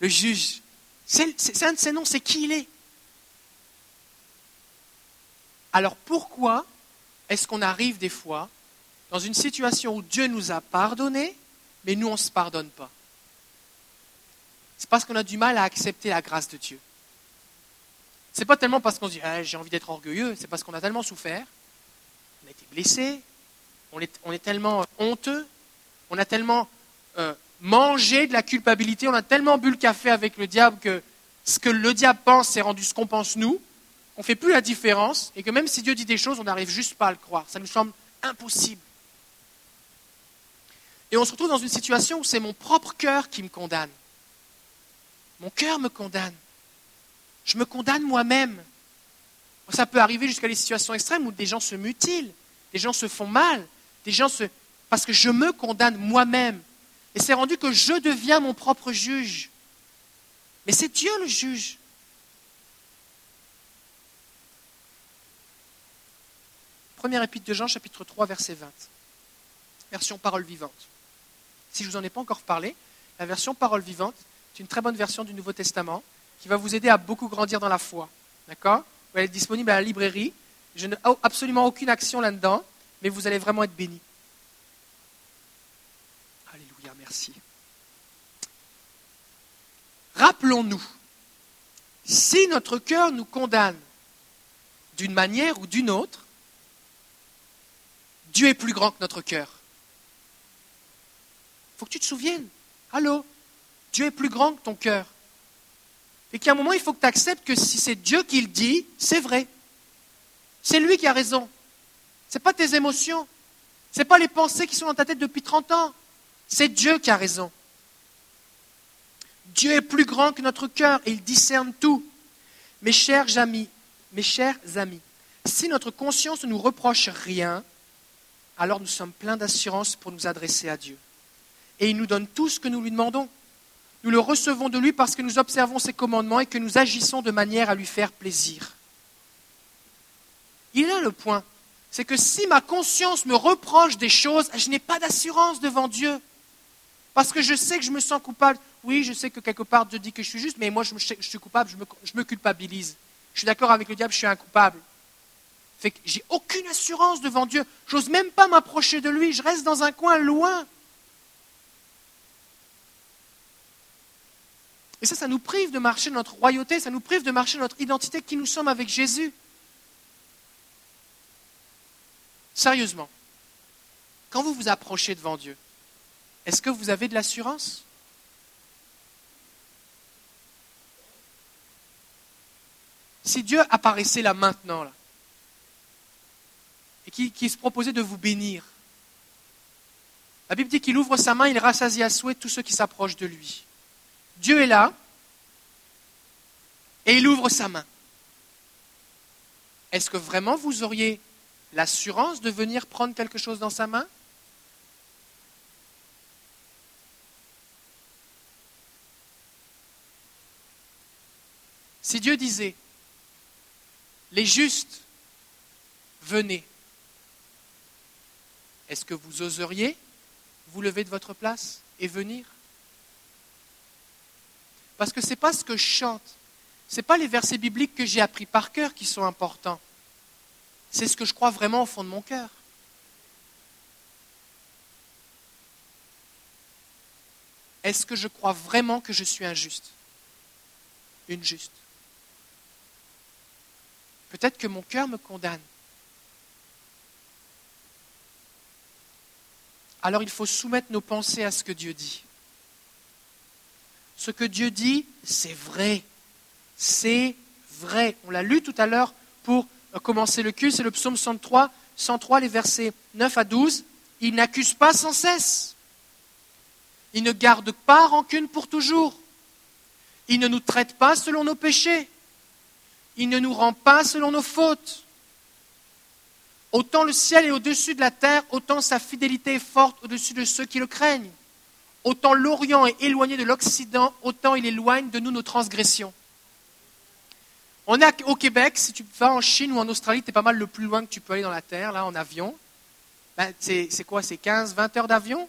le juge. C'est un de ses noms, c'est qui il est. Alors pourquoi est-ce qu'on arrive des fois dans une situation où Dieu nous a pardonné, mais nous, on ne se pardonne pas? C'est parce qu'on a du mal à accepter la grâce de Dieu. Ce n'est pas tellement parce qu'on se dit ah, j'ai envie d'être orgueilleux, c'est parce qu'on a tellement souffert, on a été blessé, on est, on est tellement honteux, on a tellement euh, mangé de la culpabilité, on a tellement bu le café avec le diable que ce que le diable pense, c'est rendu ce qu'on pense nous on ne fait plus la différence et que même si Dieu dit des choses, on n'arrive juste pas à le croire. Ça nous semble impossible. Et on se retrouve dans une situation où c'est mon propre cœur qui me condamne. Mon cœur me condamne. Je me condamne moi-même. Ça peut arriver jusqu'à des situations extrêmes où des gens se mutilent, des gens se font mal, des gens se... parce que je me condamne moi-même. Et c'est rendu que je deviens mon propre juge. Mais c'est Dieu le juge. Première épître de Jean, chapitre 3, verset 20. Version parole vivante. Si je ne vous en ai pas encore parlé, la version parole vivante est une très bonne version du Nouveau Testament qui va vous aider à beaucoup grandir dans la foi. D'accord Elle est disponible à la librairie. Je n'ai absolument aucune action là-dedans, mais vous allez vraiment être bénis. Alléluia, merci. Rappelons-nous, si notre cœur nous condamne d'une manière ou d'une autre, Dieu est plus grand que notre cœur. Il faut que tu te souviennes. Allô Dieu est plus grand que ton cœur. Et qu'à un moment, il faut que tu acceptes que si c'est Dieu qui le dit, c'est vrai. C'est lui qui a raison. Ce n'est pas tes émotions. Ce n'est pas les pensées qui sont dans ta tête depuis 30 ans. C'est Dieu qui a raison. Dieu est plus grand que notre cœur et il discerne tout. Mes chers amis, mes chers amis, si notre conscience ne nous reproche rien, alors nous sommes pleins d'assurance pour nous adresser à Dieu. Et il nous donne tout ce que nous lui demandons. Nous le recevons de lui parce que nous observons ses commandements et que nous agissons de manière à lui faire plaisir. Il a le point. C'est que si ma conscience me reproche des choses, je n'ai pas d'assurance devant Dieu. Parce que je sais que je me sens coupable. Oui, je sais que quelque part Dieu dit que je suis juste, mais moi je, suis coupable, je me, culpabilise. Je suis d'accord avec le diable, je suis un coupable. Fait que j'ai aucune assurance devant Dieu. J'ose même pas m'approcher de lui. Je reste dans un coin loin. Et ça, ça nous prive de marcher notre royauté, ça nous prive de marcher notre identité qui nous sommes avec Jésus. Sérieusement, quand vous vous approchez devant Dieu, est-ce que vous avez de l'assurance? Si Dieu apparaissait là maintenant, là, et qui, se proposait de vous bénir, la Bible dit qu'il ouvre sa main, il rassasie à souhait tous ceux qui s'approchent de lui. Dieu est là, et il ouvre sa main. Est-ce que vraiment vous auriez l'assurance de venir prendre quelque chose dans sa main? Si Dieu disait, les justes, venez, est-ce que vous oseriez vous lever de votre place et venir? Parce que ce n'est pas ce que je chante, ce n'est pas les versets bibliques que j'ai appris par cœur qui sont importants. C'est ce que je crois vraiment au fond de mon cœur. Est-ce que je crois vraiment que je suis injuste? Une juste Peut-être que mon cœur me condamne. Alors il faut soumettre nos pensées à ce que Dieu dit. Ce que Dieu dit, c'est vrai. C'est vrai. On l'a lu tout à l'heure pour commencer le culte, c'est le psaume 103, 103, les versets 9 à 12. Il n'accuse pas sans cesse. Il ne garde pas rancune pour toujours. Il ne nous traite pas selon nos péchés. Il ne nous rend pas selon nos fautes. Autant le ciel est au-dessus de la terre, autant sa fidélité est forte au-dessus de ceux qui le craignent. Autant l'Orient est éloigné de l'Occident, autant il éloigne de nous nos transgressions. On est au Québec, si tu vas en Chine ou en Australie, tu es pas mal le plus loin que tu peux aller dans la Terre, là, en avion. Ben, c'est quoi C'est 15, 20 heures d'avion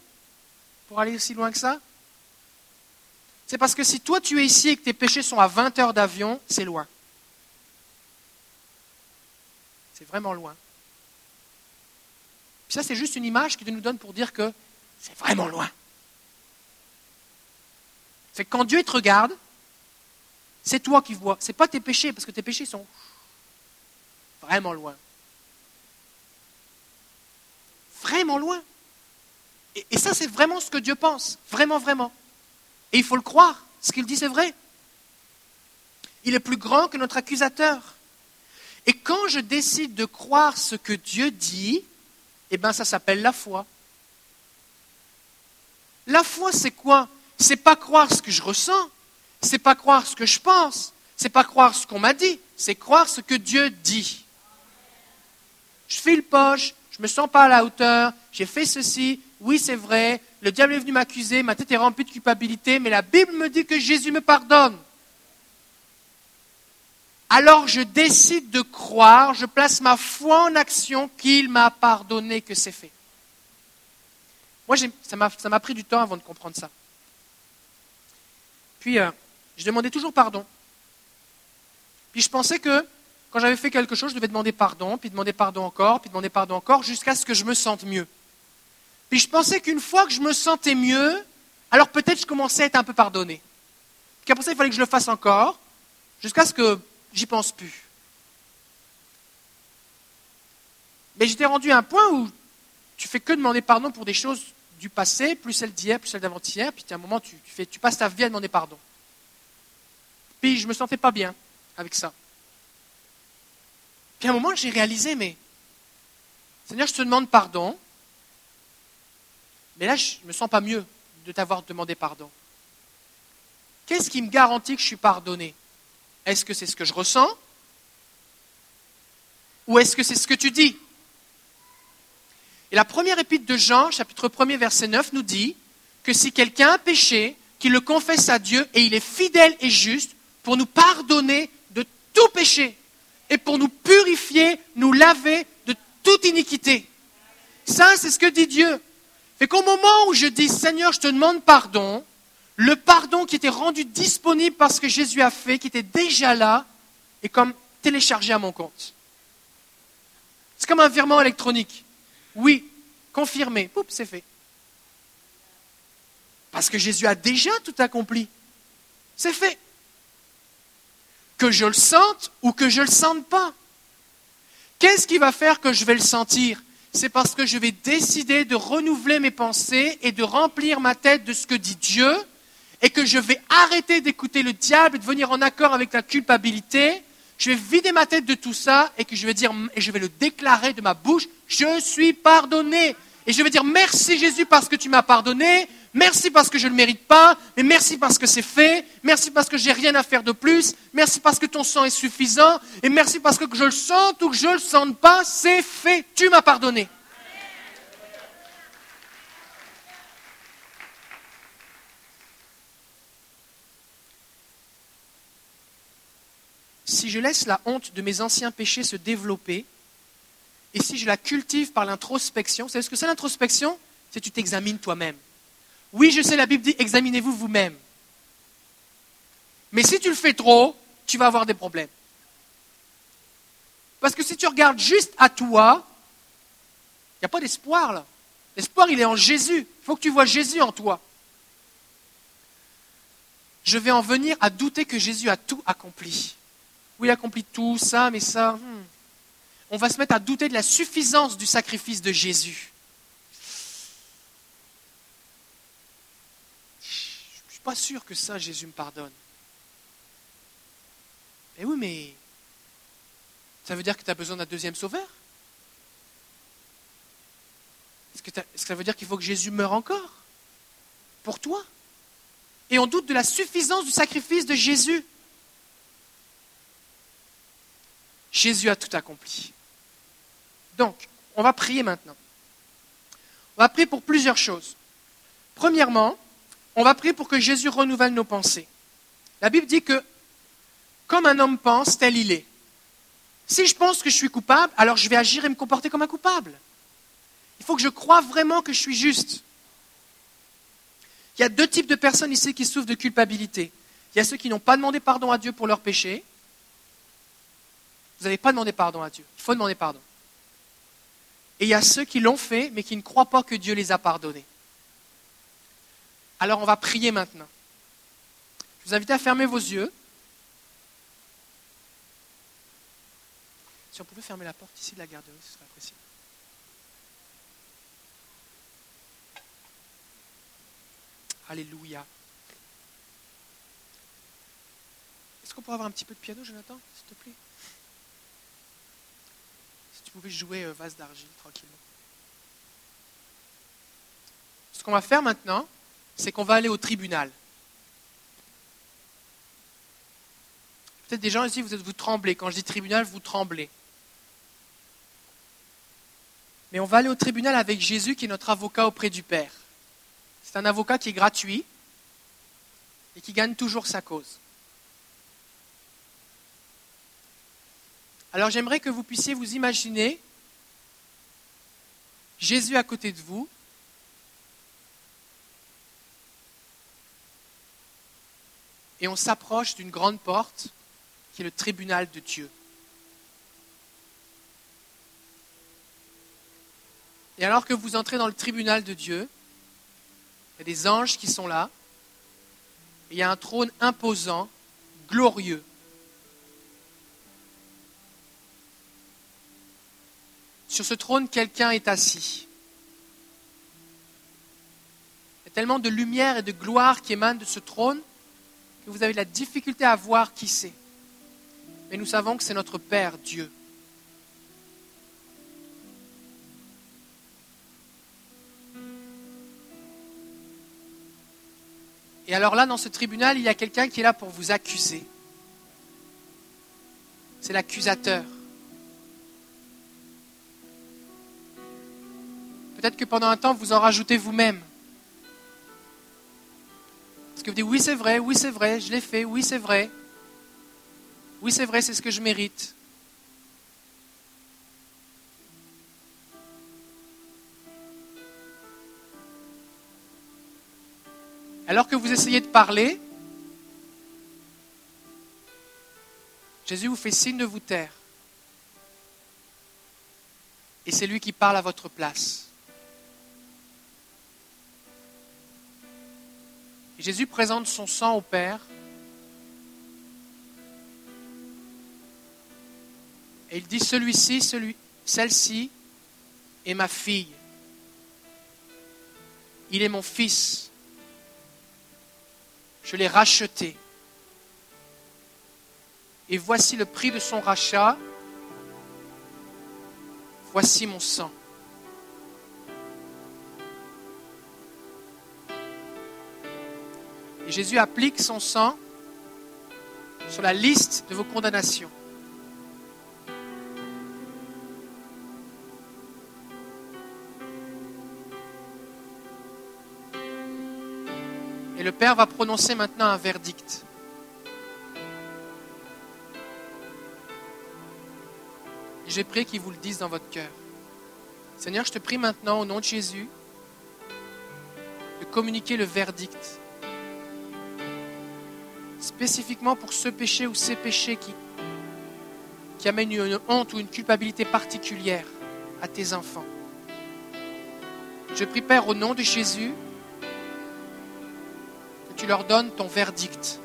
pour aller aussi loin que ça? C'est parce que si toi tu es ici et que tes péchés sont à 20 heures d'avion, c'est loin. C'est vraiment loin. Puis ça, c'est juste une image qui nous donne pour dire que c'est vraiment loin. C'est quand Dieu te regarde, c'est toi qui vois. Ce n'est pas tes péchés, parce que tes péchés sont vraiment loin. Vraiment loin. Et, et ça, c'est vraiment ce que Dieu pense. Vraiment, vraiment. Et il faut le croire. Ce qu'il dit, c'est vrai. Il est plus grand que notre accusateur. Et quand je décide de croire ce que Dieu dit, eh bien ça s'appelle la foi. La foi, c'est quoi? C'est pas croire ce que je ressens, c'est pas croire ce que je pense, c'est pas croire ce qu'on m'a dit, c'est croire ce que Dieu dit. Je file poche, je me sens pas à la hauteur, j'ai fait ceci, oui c'est vrai, le diable est venu m'accuser, ma tête est remplie de culpabilité, mais la Bible me dit que Jésus me pardonne alors je décide de croire, je place ma foi en action qu'il m'a pardonné, que c'est fait. Moi, ça m'a pris du temps avant de comprendre ça. Puis, euh, je demandais toujours pardon. Puis je pensais que quand j'avais fait quelque chose, je devais demander pardon, puis demander pardon encore, puis demander pardon encore, jusqu'à ce que je me sente mieux. Puis je pensais qu'une fois que je me sentais mieux, alors peut-être je commençais à être un peu pardonné. Puis après ça, il fallait que je le fasse encore, jusqu'à ce que j'y pense plus. Mais j'étais rendu à un point où tu fais que demander pardon pour des choses du passé, plus celles d'hier, plus celles d'avant-hier, puis à un moment, tu, fais, tu passes ta vie à demander pardon. Puis je ne me sentais pas bien avec ça. Puis à un moment, j'ai réalisé, mais Seigneur, je te demande pardon, mais là, je ne me sens pas mieux de t'avoir demandé pardon. Qu'est-ce qui me garantit que je suis pardonné? Est-ce que c'est ce que je ressens? Ou est-ce que c'est ce que tu dis? Et la première épître de Jean, chapitre 1er, verset 9, nous dit que si quelqu'un a péché, qu'il le confesse à Dieu et il est fidèle et juste pour nous pardonner de tout péché et pour nous purifier, nous laver de toute iniquité. Ça, c'est ce que dit Dieu. Fait qu'au moment où je dis Seigneur, je te demande pardon, le pardon qui était rendu disponible parce que Jésus a fait, qui était déjà là, est comme téléchargé à mon compte. C'est comme un virement électronique. Oui, confirmé. C'est fait. Parce que Jésus a déjà tout accompli. C'est fait. Que je le sente ou que je ne le sente pas. Qu'est-ce qui va faire que je vais le sentir? C'est parce que je vais décider de renouveler mes pensées et de remplir ma tête de ce que dit Dieu et que je vais arrêter d'écouter le diable et de venir en accord avec la culpabilité. Je vais vider ma tête de tout ça et que je vais dire et je vais le déclarer de ma bouche, je suis pardonné. Et je vais dire merci Jésus parce que tu m'as pardonné, merci parce que je ne le mérite pas, mais merci parce que c'est fait, merci parce que j'ai rien à faire de plus, merci parce que ton sang est suffisant, et merci parce que je le sente ou que je le sente pas, c'est fait, tu m'as pardonné. Si je laisse la honte de mes anciens péchés se développer, et si je la cultive par l'introspection, vous savez ce que c'est l'introspection? C'est tu t'examines toi-même. Oui, je sais, la Bible dit examinez-vous vous-même. Mais si tu le fais trop, tu vas avoir des problèmes. Parce que si tu regardes juste à toi, il n'y a pas d'espoir là. L'espoir, il est en Jésus. Il faut que tu vois Jésus en toi. Je vais en venir à douter que Jésus a tout accompli. Oui, il a accompli tout ça, mais ça. Hmm. On va se mettre à douter de la suffisance du sacrifice de Jésus. Je ne suis pas sûr que ça, Jésus me pardonne. Mais oui, mais ça veut dire que tu as besoin d'un deuxième sauveur? Est-ce que ça veut dire qu'il faut que Jésus meure encore? Pour toi? Et on doute de la suffisance du sacrifice de Jésus. Jésus a tout accompli. Donc, on va prier maintenant. On va prier pour plusieurs choses. Premièrement, on va prier pour que Jésus renouvelle nos pensées. La Bible dit que comme un homme pense, tel il est. Si je pense que je suis coupable, alors je vais agir et me comporter comme un coupable. Il faut que je croie vraiment que je suis juste. Il y a deux types de personnes ici qui souffrent de culpabilité. Il y a ceux qui n'ont pas demandé pardon à Dieu pour leurs péchés, vous n'avez pas demandé pardon à Dieu. Il faut demander pardon. Et il y a ceux qui l'ont fait, mais qui ne croient pas que Dieu les a pardonnés. Alors on va prier maintenant. Je vous invite à fermer vos yeux. Si on pouvait fermer la porte ici de la garderie, ce serait apprécié. Alléluia. Est-ce qu'on pourrait avoir un petit peu de piano, Jonathan, s'il te plaît? Pouvez jouer euh, vase d'argile tranquillement. Ce qu'on va faire maintenant, c'est qu'on va aller au tribunal. Peut-être des gens ici, vous, êtes, vous tremblez. Quand je dis tribunal, vous tremblez. Mais on va aller au tribunal avec Jésus qui est notre avocat auprès du Père. C'est un avocat qui est gratuit et qui gagne toujours sa cause. Alors j'aimerais que vous puissiez vous imaginer Jésus à côté de vous. Et on s'approche d'une grande porte qui est le tribunal de Dieu. Et alors que vous entrez dans le tribunal de Dieu, il y a des anges qui sont là, et il y a un trône imposant, glorieux. Sur ce trône, quelqu'un est assis. Il y a tellement de lumière et de gloire qui émanent de ce trône que vous avez la difficulté à voir qui c'est. Mais nous savons que c'est notre Père Dieu. Et alors là, dans ce tribunal, il y a quelqu'un qui est là pour vous accuser. C'est l'accusateur. Peut-être que pendant un temps, vous en rajoutez vous-même. Parce que vous dites, oui, c'est vrai, oui, c'est vrai, je l'ai fait, oui, c'est vrai. Oui, c'est vrai, c'est ce que je mérite. Alors que vous essayez de parler, Jésus vous fait signe de vous taire. et c'est lui qui parle à votre place. Jésus présente son sang au Père. Et il dit, celui-ci, celui, celle-ci est ma fille. Il est mon fils. Je l'ai racheté. Et voici le prix de son rachat. Voici mon sang. Et Jésus applique son sang sur la liste de vos condamnations. Et le Père va prononcer maintenant un verdict. J'ai prié qu'il vous le dise dans votre cœur. Seigneur, je te prie maintenant au nom de Jésus de communiquer le verdict. Spécifiquement pour ce péché ou ces péchés qui, amènent une honte ou une culpabilité particulière à tes enfants. Je prie, Père, au nom de Jésus, que tu leur donnes ton verdict.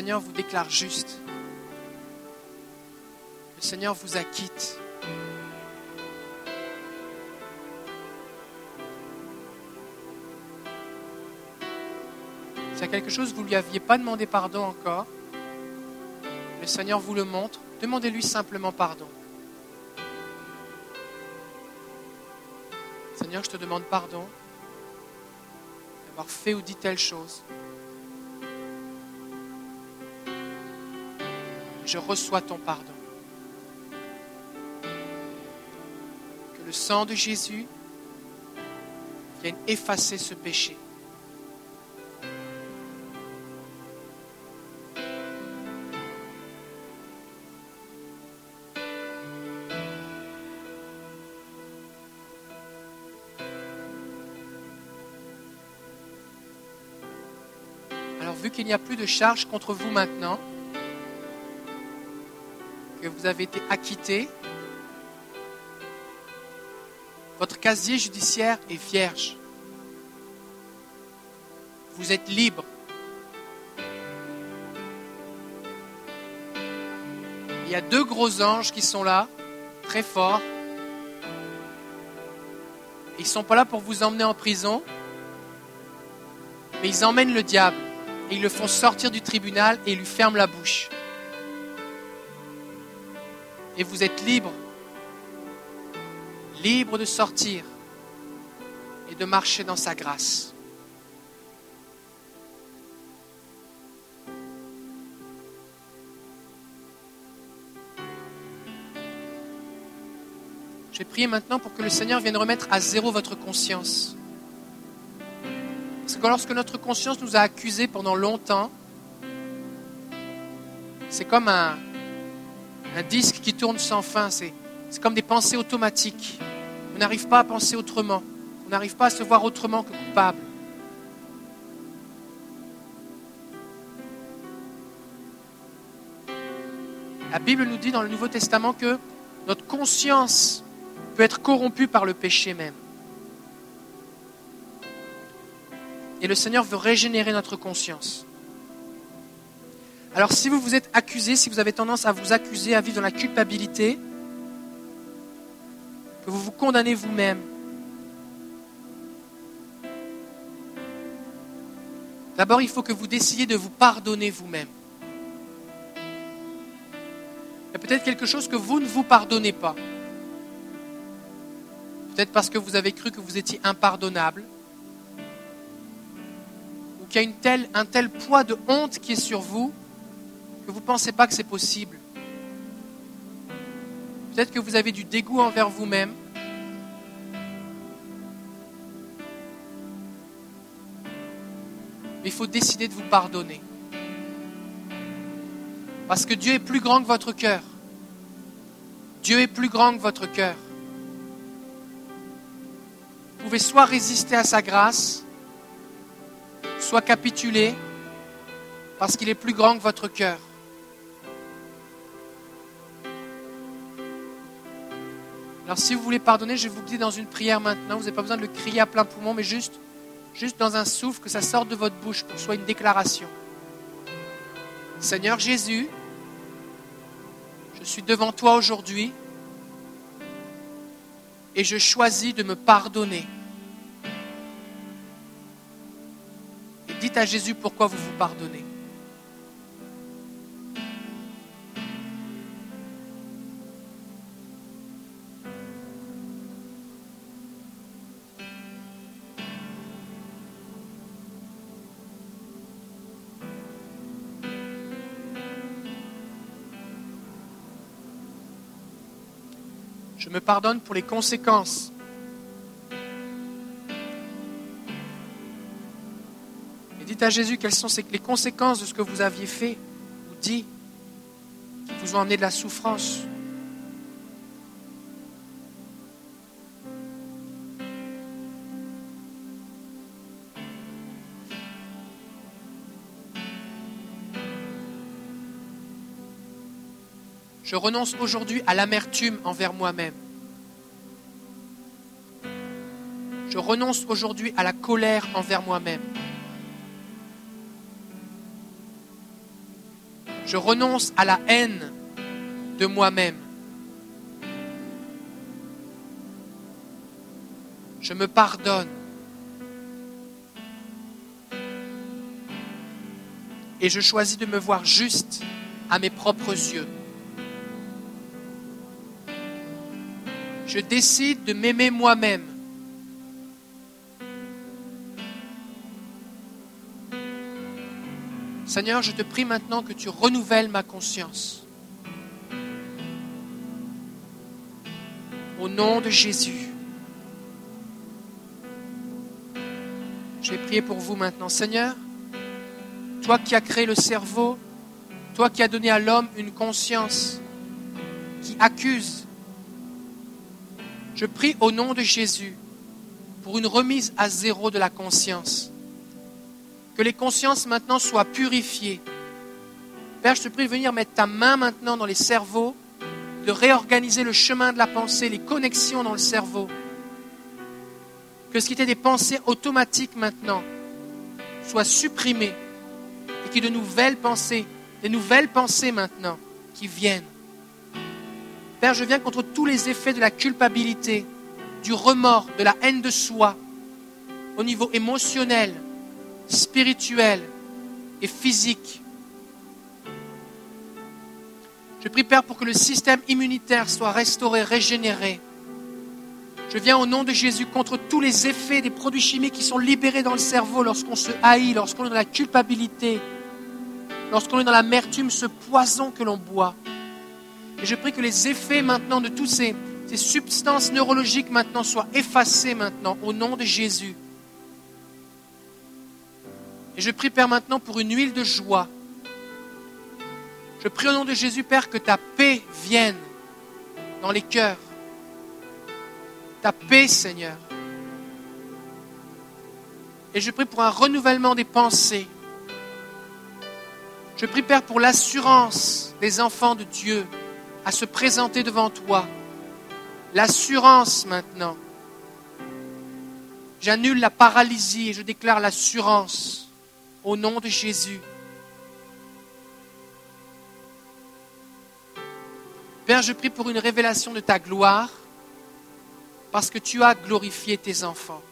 Seigneur vous déclare juste. Le Seigneur vous acquitte. S'il y a quelque chose vous ne lui aviez pas demandé pardon encore, le Seigneur vous le montre, demandez-lui simplement pardon. Seigneur, je te demande pardon d'avoir fait ou dit telle chose. Je reçois ton pardon. Que le sang de Jésus vienne effacer ce péché. Alors vu qu'il n'y a plus de charge contre vous maintenant, que vous avez été acquitté, votre casier judiciaire est vierge. Vous êtes libre. Il y a deux gros anges qui sont là, très forts. Ils ne sont pas là pour vous emmener en prison, mais ils emmènent le diable et ils le font sortir du tribunal et lui ferment la bouche. Et vous êtes libre, libre de sortir et de marcher dans sa grâce. Je vais prier maintenant pour que le Seigneur vienne remettre à zéro votre conscience. Parce que lorsque notre conscience nous a accusés pendant longtemps, c'est comme un, un disque qui tourne sans fin. C'est, comme des pensées automatiques. On n'arrive pas à penser autrement. On n'arrive pas à se voir autrement que coupable. La Bible nous dit dans le Nouveau Testament que notre conscience peut être corrompue par le péché même. Et le Seigneur veut régénérer notre conscience. Alors si vous vous êtes accusé, si vous avez tendance à vous accuser, à vivre dans la culpabilité, que vous vous condamnez vous-même, d'abord il faut que vous décidiez de vous pardonner vous-même. Il y a peut-être quelque chose que vous ne vous pardonnez pas. peut-être parce que vous avez cru que vous étiez impardonnable, ou qu'il y a un tel poids de honte qui est sur vous que vous ne pensez pas que c'est possible. Peut-être que vous avez du dégoût envers vous-même. Mais il faut décider de vous pardonner. Parce que Dieu est plus grand que votre cœur. Dieu est plus grand que votre cœur. Vous pouvez soit résister à sa grâce, soit capituler, parce qu'il est plus grand que votre cœur. Alors si vous voulez pardonner, je vais vous guider dans une prière maintenant. Vous n'avez pas besoin de le crier à plein poumon, mais juste, juste dans un souffle, que ça sorte de votre bouche pour soit une déclaration. Seigneur Jésus, je suis devant toi aujourd'hui et je choisis de me pardonner. Dites à Jésus pourquoi vous vous pardonnez. Pardonne pour les conséquences. Et dites à Jésus quelles sont les conséquences de ce que vous aviez fait ou dit qui vous ont amené de la souffrance. Je renonce aujourd'hui à l'amertume envers moi-même. Renonce aujourd'hui à la colère envers moi-même. Je renonce à la haine de moi-même. Je me pardonne. Et je choisis de me voir juste à mes propres yeux. Je décide de m'aimer moi-même. Seigneur, je te prie maintenant que tu renouvelles ma conscience. Au nom de Jésus. Je vais prier pour vous maintenant. Seigneur, toi qui as créé le cerveau, toi qui as donné à l'homme une conscience qui accuse, je prie au nom de Jésus pour une remise à zéro de la conscience. Que les consciences maintenant soient purifiées. Père, je te prie de venir mettre ta main maintenant dans les cerveaux, de réorganiser le chemin de la pensée, les connexions dans le cerveau. Que ce qui était des pensées automatiques maintenant soit supprimé et qu'il y ait de nouvelles pensées, des nouvelles pensées maintenant qui viennent. Père, je viens contre tous les effets de la culpabilité, du remords, de la haine de soi, au niveau émotionnel, spirituel et physique. Je prie, Père, pour que le système immunitaire soit restauré, régénéré. Je viens au nom de Jésus contre tous les effets des produits chimiques qui sont libérés dans le cerveau lorsqu'on se haït, lorsqu'on est dans la culpabilité, lorsqu'on est dans l'amertume, ce poison que l'on boit. Et je prie que les effets maintenant de toutes ces, ces substances neurologiques maintenant soient effacés maintenant au nom de Jésus. Et je prie, Père, maintenant pour une huile de joie. Je prie au nom de Jésus, Père, que ta paix vienne dans les cœurs. Ta paix, Seigneur. Et je prie pour un renouvellement des pensées. Je prie, Père, pour l'assurance des enfants de Dieu à se présenter devant toi. L'assurance maintenant. J'annule la paralysie et je déclare l'assurance au nom de Jésus. Père, je prie pour une révélation de ta gloire parce que tu as glorifié tes enfants.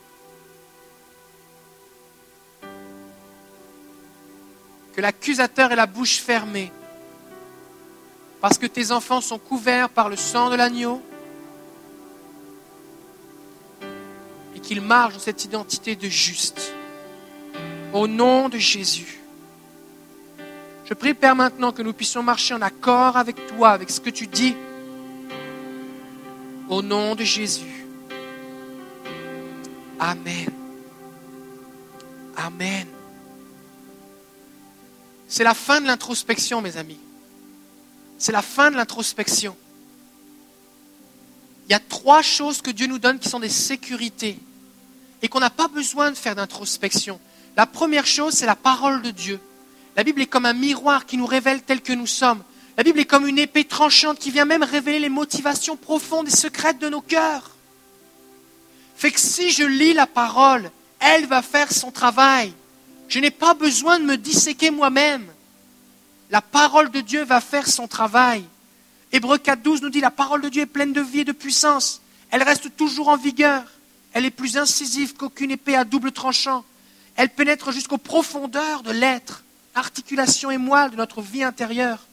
Que l'accusateur ait la bouche fermée parce que tes enfants sont couverts par le sang de l'agneau, qu'ils marchent dans cette identité de juste. Au nom de Jésus. Je prie, Père, maintenant que nous puissions marcher en accord avec toi, avec ce que tu dis. Au nom de Jésus. Amen. Amen. C'est la fin de l'introspection, mes amis. C'est la fin de l'introspection. Il y a trois choses que Dieu nous donne qui sont des sécurités et qu'on n'a pas besoin de faire d'introspection. La première chose, c'est la parole de Dieu. La Bible est comme un miroir qui nous révèle tel que nous sommes. La Bible est comme une épée tranchante qui vient même révéler les motivations profondes et secrètes de nos cœurs. Fait que si je lis la parole, elle va faire son travail. Je n'ai pas besoin de me disséquer moi-même. La parole de Dieu va faire son travail. Hébreu 4.12 nous dit la parole de Dieu est pleine de vie et de puissance. Elle reste toujours en vigueur. Elle est plus incisive qu'aucune épée à double tranchant. Elle pénètre jusqu'aux profondeurs de l'être, articulation et moelle de notre vie intérieure,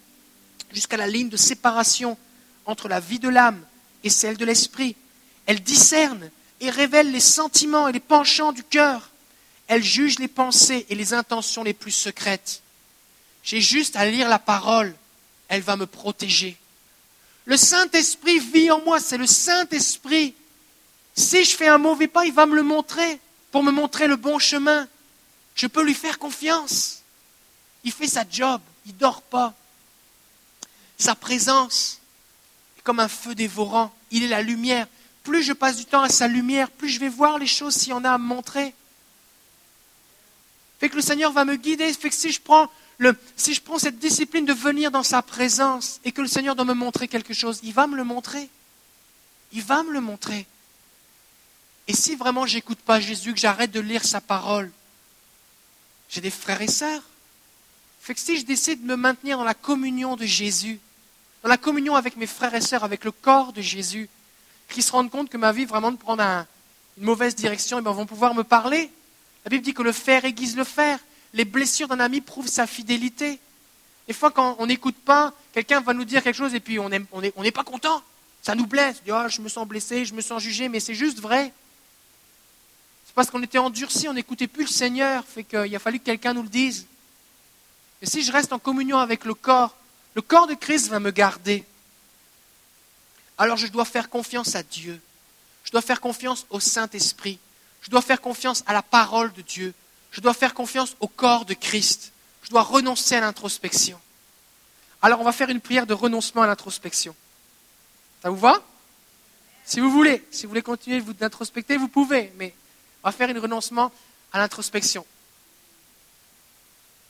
jusqu'à la ligne de séparation entre la vie de l'âme et celle de l'esprit. Elle discerne et révèle les sentiments et les penchants du cœur. Elle juge les pensées et les intentions les plus secrètes. J'ai juste à lire la parole, elle va me protéger. Le Saint-Esprit vit en moi, c'est le Saint-Esprit. Si je fais un mauvais pas, il va me le montrer pour me montrer le bon chemin. Je peux lui faire confiance. Il fait sa job, il dort pas. Sa présence est comme un feu dévorant, il est la lumière. Plus je passe du temps à sa lumière, plus je vais voir les choses s'il y en a à me montrer. Fait que le Seigneur va me guider. Fait que si je prends si je prends cette discipline de venir dans sa présence et que le Seigneur doit me montrer quelque chose, il va me le montrer. Il va me le montrer. Et si vraiment j'écoute pas Jésus, que j'arrête de lire sa parole, j'ai des frères et sœurs. Fait que si je décide de me maintenir dans la communion de Jésus, dans la communion avec mes frères et sœurs, avec le corps de Jésus, qui se rendent compte que ma vie vraiment de une mauvaise direction, et bien vont pouvoir me parler. La Bible dit que le fer aiguise le fer les blessures d'un ami prouvent sa fidélité. Des fois, quand on n'écoute pas, quelqu'un va nous dire quelque chose et puis on n'est pas content. Ça nous blesse. Oh, je me sens blessé, je me sens jugé, mais c'est juste vrai. Parce qu'on était endurci, on n'écoutait plus le Seigneur, fait qu'il a fallu que quelqu'un nous le dise. Et si je reste en communion avec le corps, le corps de Christ va me garder. Alors je dois faire confiance à Dieu. Je dois faire confiance au Saint-Esprit. Je dois faire confiance à la parole de Dieu. Je dois faire confiance au corps de Christ. Je dois renoncer à l'introspection. Alors on va faire une prière de renoncement à l'introspection. Ça vous va? Si vous voulez, si vous voulez continuer d'introspecter, vous pouvez, mais on va faire un renoncement à l'introspection.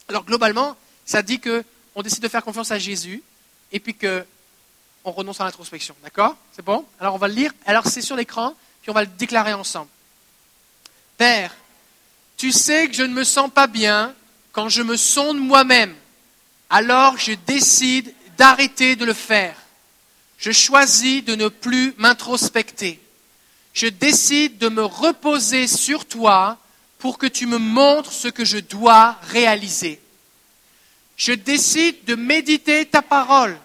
Alors globalement, ça dit qu'on décide de faire confiance à Jésus et puis qu'on renonce à l'introspection. D'accord? C'est bon? Alors on va le lire. Alors c'est sur l'écran, puis on va le déclarer ensemble. Père, tu sais que je ne me sens pas bien quand je me sonde moi-même. Alors je décide d'arrêter de le faire. Je choisis de ne plus m'introspecter. Je décide de me reposer sur toi pour que tu me montres ce que je dois réaliser. Je décide de méditer ta parole,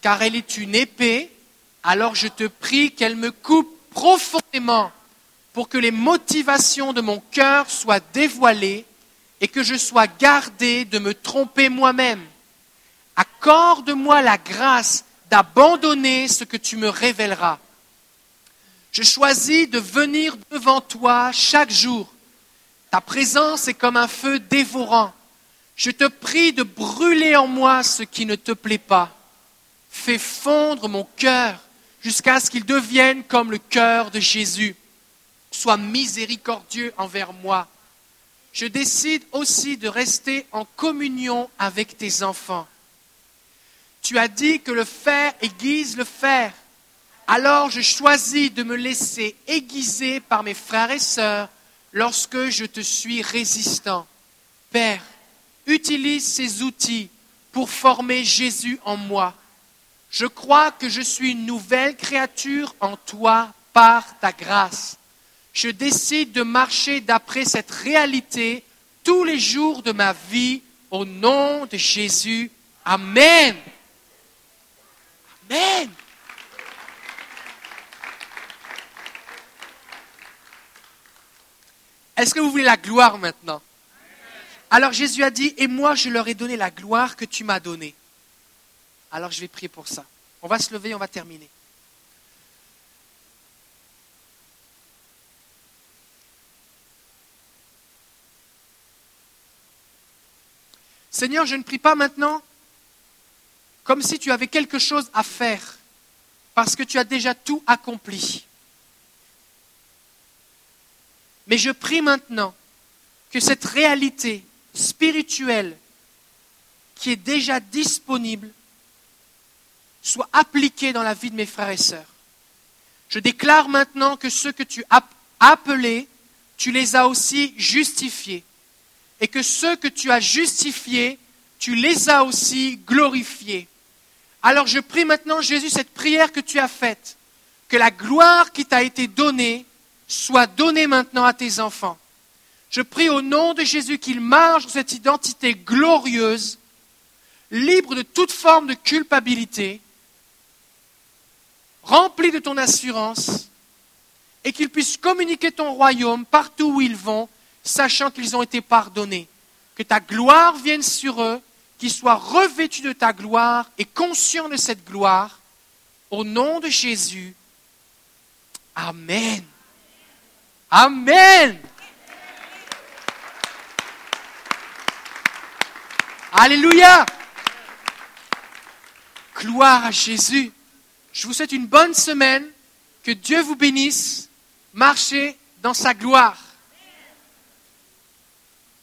car elle est une épée, alors je te prie qu'elle me coupe profondément pour que les motivations de mon cœur soient dévoilées et que je sois gardé de me tromper moi-même. Accorde-moi la grâce d'abandonner ce que tu me révéleras. Je choisis de venir devant toi chaque jour. Ta présence est comme un feu dévorant. Je te prie de brûler en moi ce qui ne te plaît pas. Fais fondre mon cœur jusqu'à ce qu'il devienne comme le cœur de Jésus sois miséricordieux envers moi. Je décide aussi de rester en communion avec tes enfants. Tu as dit que le fer aiguise le fer. Alors je choisis de me laisser aiguiser par mes frères et sœurs lorsque je te suis résistant. Père, utilise ces outils pour former Jésus en moi. Je crois que je suis une nouvelle créature en toi par ta grâce je décide de marcher d'après cette réalité tous les jours de ma vie au nom de Jésus. Amen. Amen. Est-ce que vous voulez la gloire maintenant? Alors Jésus a dit, et moi je leur ai donné la gloire que tu m'as donnée. Alors je vais prier pour ça. On va se lever, on va terminer. Seigneur, je ne prie pas maintenant comme si tu avais quelque chose à faire, parce que tu as déjà tout accompli. Mais je prie maintenant que cette réalité spirituelle qui est déjà disponible soit appliquée dans la vie de mes frères et sœurs. Je déclare maintenant que ceux que tu as appelés, tu les as aussi justifiés et que ceux que tu as justifiés, tu les as aussi glorifiés. Alors je prie maintenant, Jésus, cette prière que tu as faite, que la gloire qui t'a été donnée soit donnée maintenant à tes enfants. Je prie au nom de Jésus qu'ils marchent dans cette identité glorieuse, libre de toute forme de culpabilité, remplis de ton assurance, et qu'ils puissent communiquer ton royaume partout où ils vont, sachant qu'ils ont été pardonnés. Que ta gloire vienne sur eux, qu'ils soient revêtus de ta gloire et conscients de cette gloire. Au nom de Jésus. Amen. Amen. Alléluia. Gloire à Jésus. Je vous souhaite une bonne semaine. Que Dieu vous bénisse. Marchez dans sa gloire.